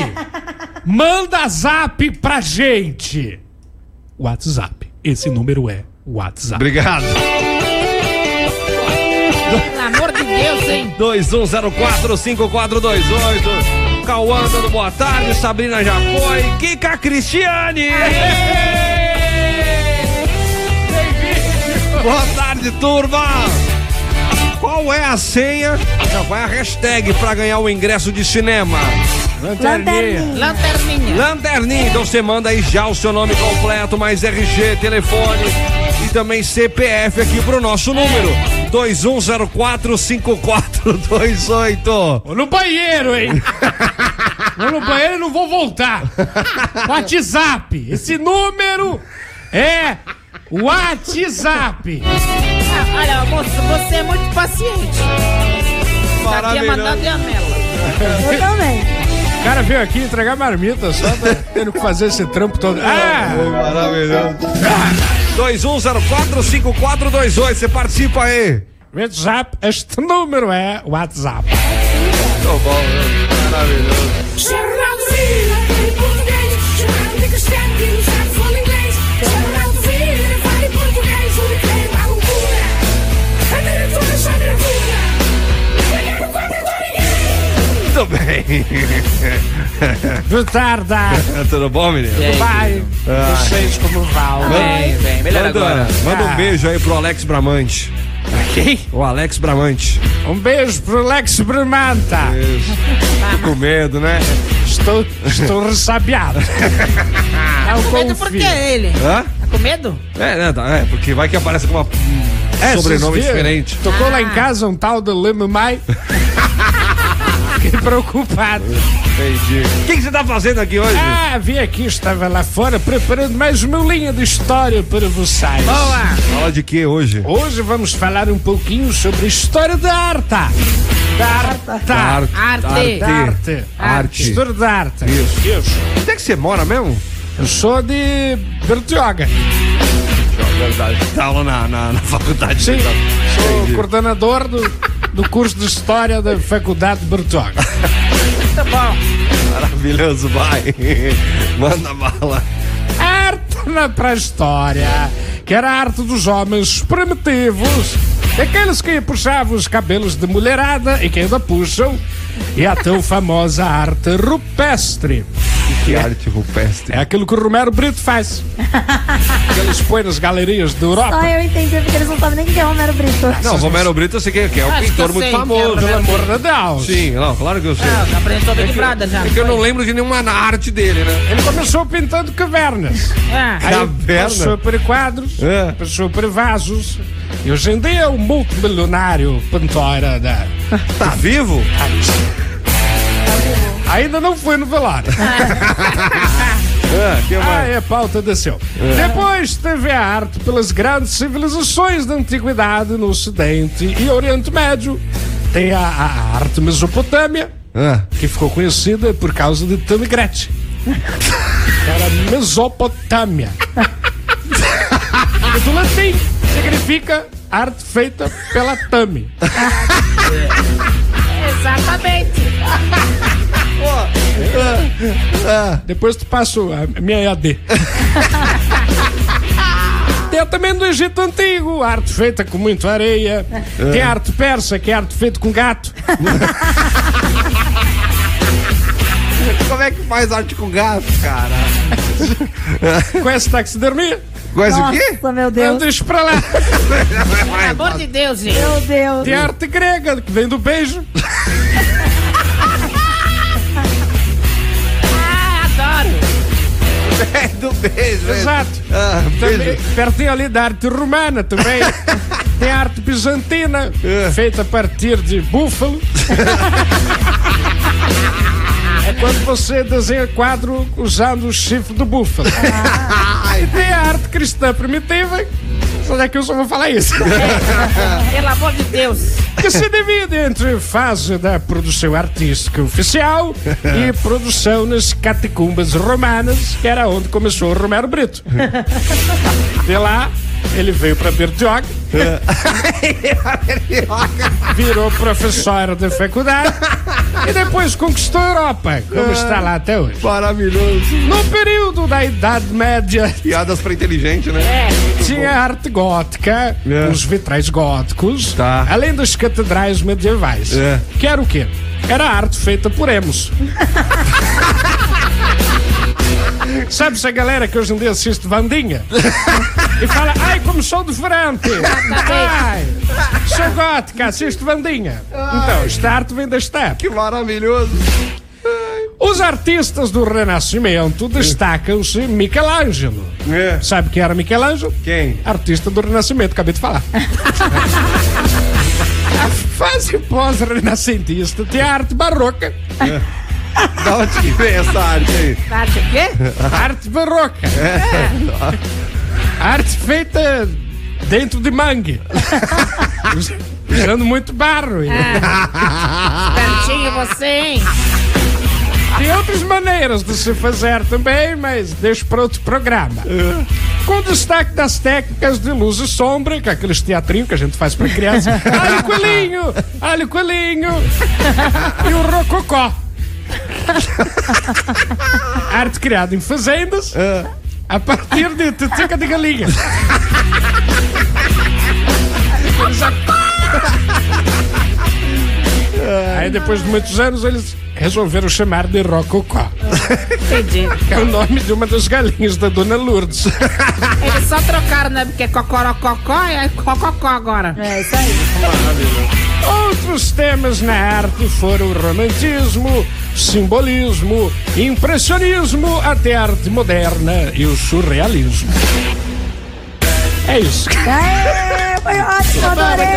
Manda zap pra gente. WhatsApp. Esse número é WhatsApp. Obrigado. Pelo amor de Deus, hein? 21045428. Cauã dando boa tarde, Sabrina já foi. Kika Cristiane. Boa tarde, turma. Qual é a senha? Já vai a hashtag pra ganhar o ingresso de cinema. Lanterninha. Lanterninha. Lanterninha. Então você manda aí já o seu nome completo, mais RG, telefone também CPF aqui pro nosso número. 21045428. Vou no banheiro, hein? vou no banheiro e não vou voltar. WhatsApp. Esse número é WhatsApp. Ah, Olha, moço, você é muito paciente. Daqui a mandado e a mela. Eu também. O cara veio aqui entregar marmita só pra tendo que fazer esse trampo todo. Ah! Maravilhoso. 21045428. Você participa aí. WhatsApp, este número é WhatsApp. Muito bom, né? maravilhoso. Muito bem. Boa tarde. Tudo bom, menino? Tudo bem? Ah. Vocês como vão? Bem, bem, melhor Manda, agora. manda um Ah. beijo aí pro Alex Bramante. Quem? O Alex Bramante. Um beijo pro Lex Bramanta. Tô com medo, né? Estou, estou ressabiado. Não Com medo por confio. que ele? Hã? Tá com medo? É, né? tá, É, porque vai que aparece com uma É, sobrenome viram? diferente. Tocou lá em casa um tal de Lima Mai. Fiquei preocupado. Entendi. O que que você tá fazendo aqui hoje? Ah, vim aqui, estava lá fora preparando mais uma linha de história para vocês. Boa! Fala de que hoje? Hoje vamos falar um pouquinho sobre a história da arte. Da arte. Da arte. Arte. Da arte. Arte. História da arte. Isso. Isso. Onde é que você mora mesmo? Eu sou de Bertioga. Verdade. Aula na, na, na faculdade. Sim, sou coordenador do, do curso de História da Faculdade de Bertioga. Muito bom. Maravilhoso, vai. Manda bala. arte na pré-história, que era a arte dos homens primitivos, aqueles que puxavam os cabelos de mulherada e que ainda puxam, e a tão famosa arte rupestre. Que arte rupestre. É aquilo que o Romero Brito faz. que eles põem nas galerias da Europa. Só eu entendi, porque eles não sabem nem quem é Romero Brito. Não, Romero Brito eu sei quem é, que é um Acho que pintor muito famoso. é né? Pelo amor de Deus. Sim, não, claro que eu sei. Ah, apresentou a Big Brother já. É que eu não lembro de nenhuma arte dele, né? Ele começou pintando cavernas. Ah, Aí Caverna? passou por quadros, É. passou por vasos. E hoje em dia é um multimilionário pintor da... Tá vivo? Ainda não foi no velório. É, que Ah, mais? é, a pauta desceu. Depois teve a arte pelas grandes civilizações da antiguidade no Ocidente e Oriente Médio. Tem a, a arte Mesopotâmia, Ah, que ficou conhecida por causa de Gretchen. Era Mesopotâmia. Do latim significa arte feita pela Tami. exatamente. Depois tu passa a minha EAD. Tem também do Egito Antigo, arte feita com muito areia. Tem a arte persa, que é arte feita com gato. como é que faz arte com gato, cara? Conhece taxidermia? Conhece o quê? Nossa, meu Deus. deixa pra lá. Pelo amor de Deus, gente. Meu Deus. Tem arte grega, que vem do beijo. É do beijo. Exato. Ah, Também, pertinho ali da arte romana também. Tem a arte bizantina, É. feita a partir de búfalo. É quando você desenha quadro usando o chifre do búfalo. E tem a arte cristã primitiva. Só que eu só vou falar isso. Pelo amor de Deus. que se divide entre fase da produção artística oficial e produção nas catacumbas romanas, que era onde começou o Romero Brito. De lá Ele veio pra Bertioga, virou professor de faculdade e depois conquistou a Europa, como está lá até hoje. Maravilhoso. No período da Idade Média, Piadas pra inteligente, né? É, tinha arte gótica, É. os vitrais góticos, Tá. além das catedrais medievais. É. Que era o quê? Era arte feita por emos. Sabe essa galera que hoje em dia assiste Vandinha? e fala, ai, como sou diferente! Ai, sou gótica, assisto Vandinha. Então, esta arte vem desta época. Que maravilhoso. Os artistas do Renascimento destacam-se Michelangelo. É. Sabe quem era Michelangelo? Quem? Artista do Renascimento, acabei de falar. A fase pós-renascentista tem a arte barroca. Da onde que vem essa arte aí? Arte o quê? Arte barroca. É. Arte feita dentro de mangue. Us- Usando muito barro. e- Pertinho você, hein? Tem outras maneiras de se fazer também, mas deixo para outro programa. Com destaque das técnicas de luz e sombra, que é aqueles teatrinhos que a gente faz para criança. Olha o coelhinho! Olha o coelhinho! E o rococó. Arte criada em fazendas a partir de tetica de galinha. Aí depois de muitos anos eles resolveram chamar de Rococó. Entendi. É o nome de uma das galinhas da Dona Lourdes. Eles só trocaram, né? Porque é cocorococó e é cococó agora. É isso aí. Outros temas na arte foram o romantismo, simbolismo, impressionismo, até a arte moderna e o surrealismo. É isso. Aê, foi ótimo, adorei.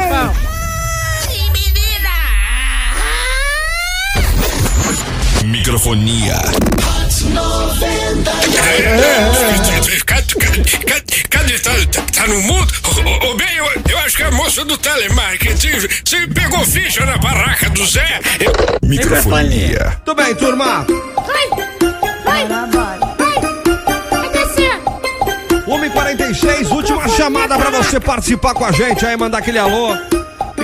Microfonia. Cadê, cadê, tá, tá, tá no mundo? Ô, ô, bem, eu, eu acho que a moça do telemarketing você pegou ficha na barraca do Zé. Eu- Microfonia. Tudo bem, turma. Vai! Vai! Vai descer! 1h46, última chamada pra você participar com a gente aí, mandar aquele alô,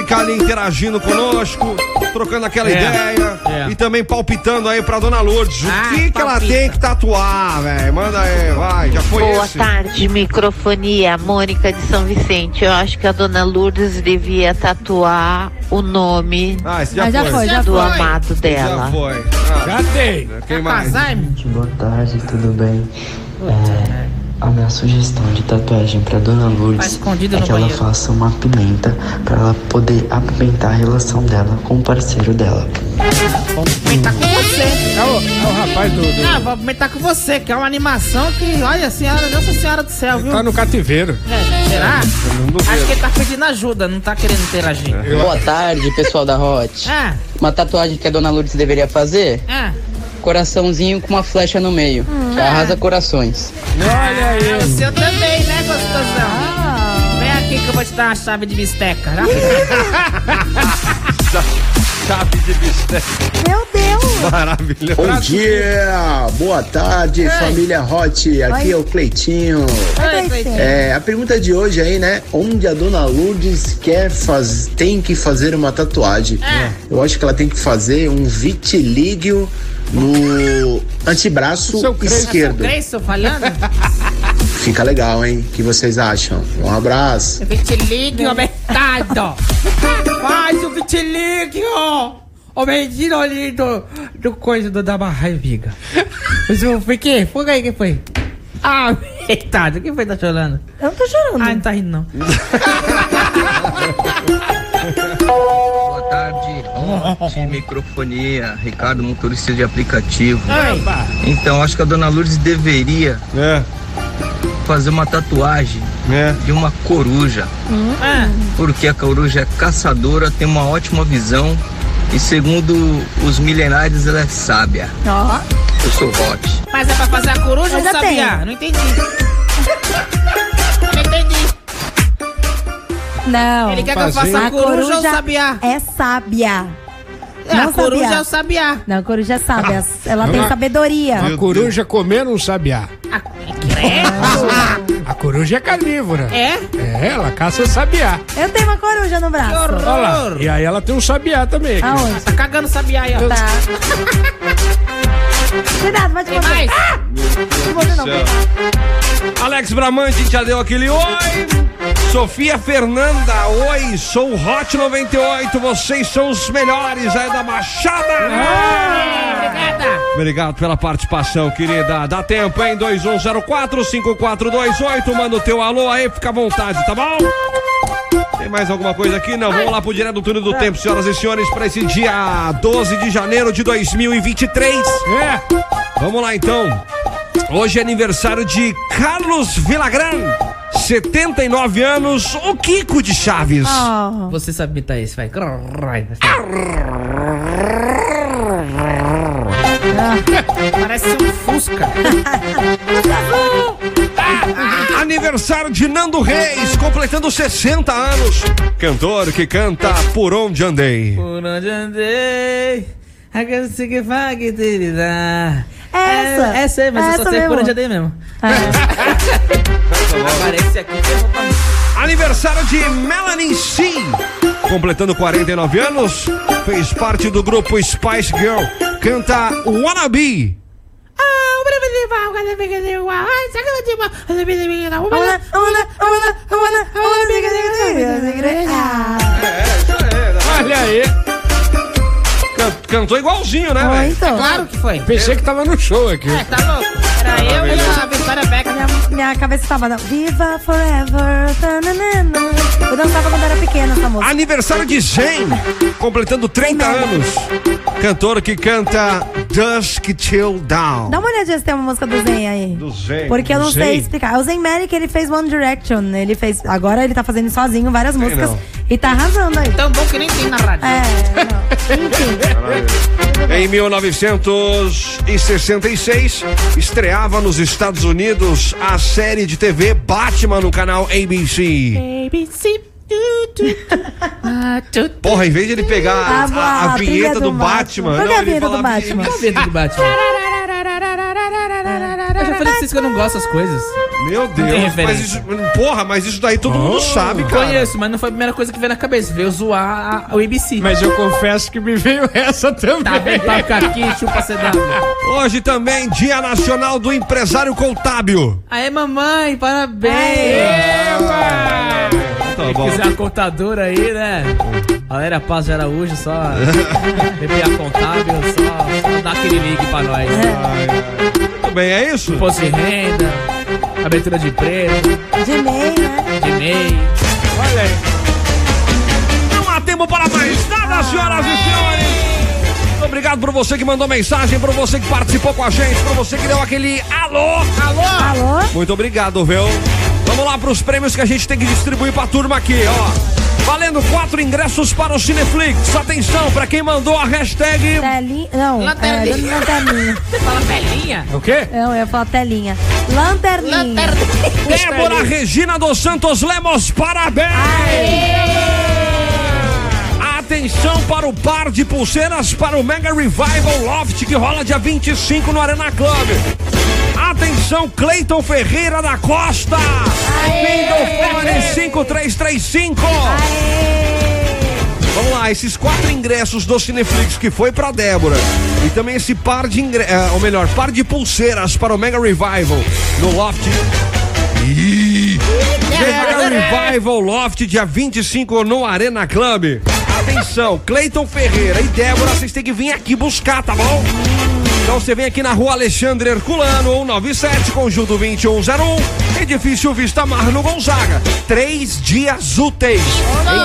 ficar ali interagindo conosco, trocando aquela É, ideia é. e também palpitando aí pra Dona Lourdes. O Ah, que, que ela tem que tatuar, velho? Manda aí, vai, já foi Boa esse? tarde, microfonia, Mônica de São Vicente. Eu acho que a dona Lourdes devia tatuar o nome Ah, esse já, Ah, já foi, já do foi. amado Já dela. foi. Ah, Já tem. quem mais? Boa tarde, tudo bem? É, a minha sugestão de tatuagem pra Dona Tá Lourdes escondido é que ela banheiro. faça uma pimenta pra ela poder apimentar a relação dela com o parceiro dela. Vou com você. É o, é o rapaz do. do- Ah, vou comentar com você, que é uma animação que, olha, senhora, Nossa Senhora do Céu, viu? Tá no cativeiro. É, será? duvido. Acho que ele tá pedindo ajuda, não tá querendo interagir. Boa tarde, pessoal da Hot. Ah, Uma tatuagem que a dona Lourdes deveria fazer? ah. Coraçãozinho com uma flecha no meio. Que arrasa corações. Olha aí. O seu também, né, gostosão? Vem aqui que eu vou te dar uma chave de bisteca. Já Chave de bisteca. Meu Deus. Maravilhoso. Bom dia, boa tarde, família Hot. Aqui Oi. é o Cleitinho. Oi, Cleitinho. É, a pergunta de hoje aí, né? Onde a dona Lourdes quer faz... tem que fazer uma tatuagem? Eu acho que ela tem que fazer um vitilígio no antebraço Seu esquerdo. Cresço falando? Fica legal, hein? O que vocês acham? Um abraço. Vitiligo aumentado. Faz o vitiligo. O menino ali do, do coisa do, da barriga. Mas eu- Foi que? Foi aí, que foi? Ah, coitado. Quem foi que tá chorando? Eu não tô chorando. Ah, não tá rindo não. Boa tarde, de microfonia, Ricardo, motorista de aplicativo. Então, acho que a dona Lourdes deveria É, fazer uma tatuagem é. de uma coruja, Ah, porque a coruja é caçadora, tem uma ótima visão e, segundo os milenários, ela é sábia. Ó. Eu sou hot. mas é pra fazer a coruja ou sabiá? Não entendi. Não entendi. Não. Ele quer que eu fazer- faça a A coruja, ou coruja sabiá? é sábia. É, a não coruja sabiá. é o sabiá. Não, a coruja é sábia. Ela tem Não. sabedoria. A coruja comer um sabiá. A, credo. A coruja é carnívora. É? É, ela caça sabiá. Eu tenho uma coruja no braço. Olha lá. E aí ela tem um sabiá também. aqui. Aonde? Tá cagando sabiá aí, ó. Tá. Cuidado, vai te morder. mais? Ah! Não morder não. Alex Bramante já deu aquele oi. Sofia Fernanda, oi, sou o Hot 98, vocês são os melhores aí da Baixada. Obrigada. Obrigado pela participação, querida. Dá tempo, hein? 2104-5428. Manda o teu alô aí, fica à vontade, tá bom? Tem mais alguma coisa aqui? Não, vamos lá pro Direto do Túnel do Tempo, senhoras e senhores, para esse dia 12 de janeiro de 2023. É. Vamos lá então. Hoje é aniversário de Carlos Vilagran, 79 anos, o Kiko de Chaves. Oh. Você sabe imitar esse, vai. Parece um Fusca. Aniversário de Nando Reis, completando 60 anos. Cantor que canta Por Onde Andei. Por onde andei, a que se que faz que te dá. Essa. É, essa aí, mas eu Essa só sei por mesmo. onde andei mesmo. Ah, Aparece aqui. Aniversário de Melanie C, completando 49 anos. Fez parte do grupo Spice Girl. Canta Wannabe. Ah. Olha aí. Can- Cantou igualzinho, né, velho? então. Claro que foi. Pensei que tava no show aqui. É, tá louco. Era eu e a Vitória Becker. Minha, minha cabeça tava dando Viva Forever. tananana. Eu dançava quando era pequena essa música. Aniversário de Zen, completando 30 anos. Cantor que canta Dusk Till Down. Dá uma olhadinha se tem uma música do Zen aí. Do Zen. Porque eu não do sei Zen. explicar. O Zen Merrick, ele fez One Direction. Ele fez. Agora ele tá fazendo sozinho várias músicas. não. E tá arrasando aí. Tão bom que nem tem na rádio. É, não. Enfim. Em 1966, estreava nos Estados Unidos a série de TV Batman no canal ABC. ABC. tu, tu, tu. Ah. Porra, em vez de ele pegar a, A- a a vinheta do, do Batman, não, é a ele vinheta do Batman? Eu não gosto dessas coisas. Meu Deus, mas isso, porra, mas isso daí todo mundo sabe, cara. Conheço, mas não foi a primeira coisa que veio na cabeça. Veio zoar a- o ABC. Mas eu confesso que me veio essa também. Tá bem, toca aqui, chupa CW. Hoje também, Dia Nacional do Empresário Contábil. Aê, mamãe, parabéns! Tá Quem bom. quiser a contadora aí, né? Valéria Paz de Araújo, só BPA contábil, só, só dá aquele link pra nós. Tudo bem, é isso? De renda, abertura de empresa, De MEI, né? de MEI. Olha aí. Não há tempo para mais nada, senhoras e senhores. Muito Obrigado por você que mandou mensagem, por você que participou com a gente, por você que deu aquele alô. Alô? Alô? Muito obrigado, viu? Vamos lá para os prêmios que a gente tem que distribuir para a turma aqui, ó. Valendo quatro ingressos para o Cineflix. Atenção para quem mandou a hashtag. Telinha. Não, Lanterninha. é, lanterninha. Você fala velhinha? O quê? Não, eu falar telinha. Lanterninha. Débora Regina dos Santos Lemos, parabéns! Atenção para o par de pulseiras para o Mega Revival Loft que rola dia 25 no Arena Club. Atenção, Cleiton Ferreira da Costa. Fim do fone 5335. Vamos lá, esses quatro ingressos do Cineflix que foi pra Débora. E também esse par de ingressos, ou melhor, par de pulseiras para o Mega Revival no Loft. Ih! Mega Revival Loft, dia 25 no Arena Club. Atenção, Cleiton Ferreira e Débora, vocês têm que vir aqui buscar, tá bom? Então você vem aqui na rua Alexandre Herculano, 197, conjunto 2101, edifício Vista Mar no Gonzaga. Três dias úteis,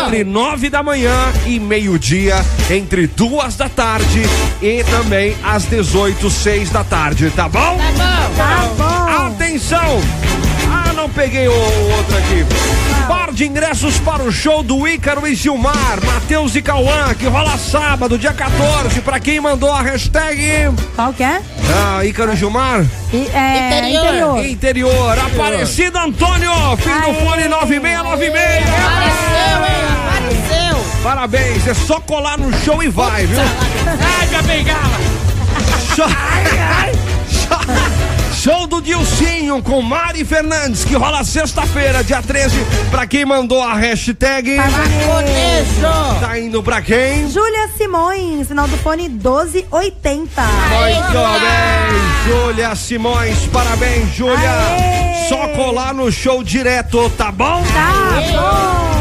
entre nove da manhã e meio-dia, entre duas da tarde e também às 18, seis da tarde, tá bom? Tá bom. Atenção! Ah, não peguei o outro aqui. De ingressos para o show do Ícaro e Gilmar, Matheus e Cauã, que rola sábado, dia 14, para quem mandou a hashtag. Qual que é? Ah, Ícaro e Gilmar? E- é interior. Interior, Aparecido Antônio, fim do Aê. fone 9696. Apareceu, hein? Apareceu! Parabéns, é só colar no show e vai, viu? Ai, minha bengala! Só, só, Show do Dilcinho com Mari Fernandes, que rola sexta-feira, dia 13. Pra quem mandou a hashtag. Manejo. Tá indo pra quem? Júlia Simões, final do fone 1280. Muito bem, Júlia Simões, parabéns, Júlia. Só colar no show direto, tá bom? Tá bom.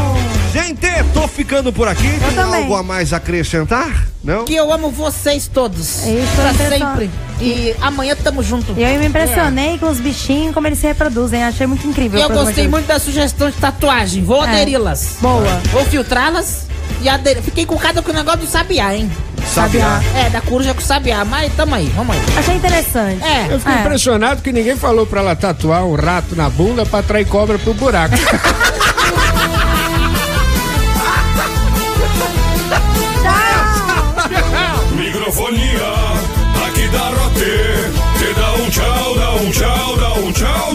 Gente, tô ficando por aqui. Tem também. algo a mais acrescentar? Não? Que eu amo vocês todos. É isso, pra impressão- sempre. E amanhã tamo junto. E eu me impressionei com os bichinhos, como eles se reproduzem. Achei muito incrível. E eu gostei muito da sugestão de tatuagem. Vou É. aderi-las. Boa. Vou filtrá-las e aderir. Fiquei encucado com o negócio do sabiá, hein? Sabiá. É, da coruja com sabiá. Mas tamo aí, vamos aí. Achei interessante. É. Eu fiquei impressionado que ninguém falou pra ela tatuar um rato na bunda pra atrair cobra pro buraco. tchau.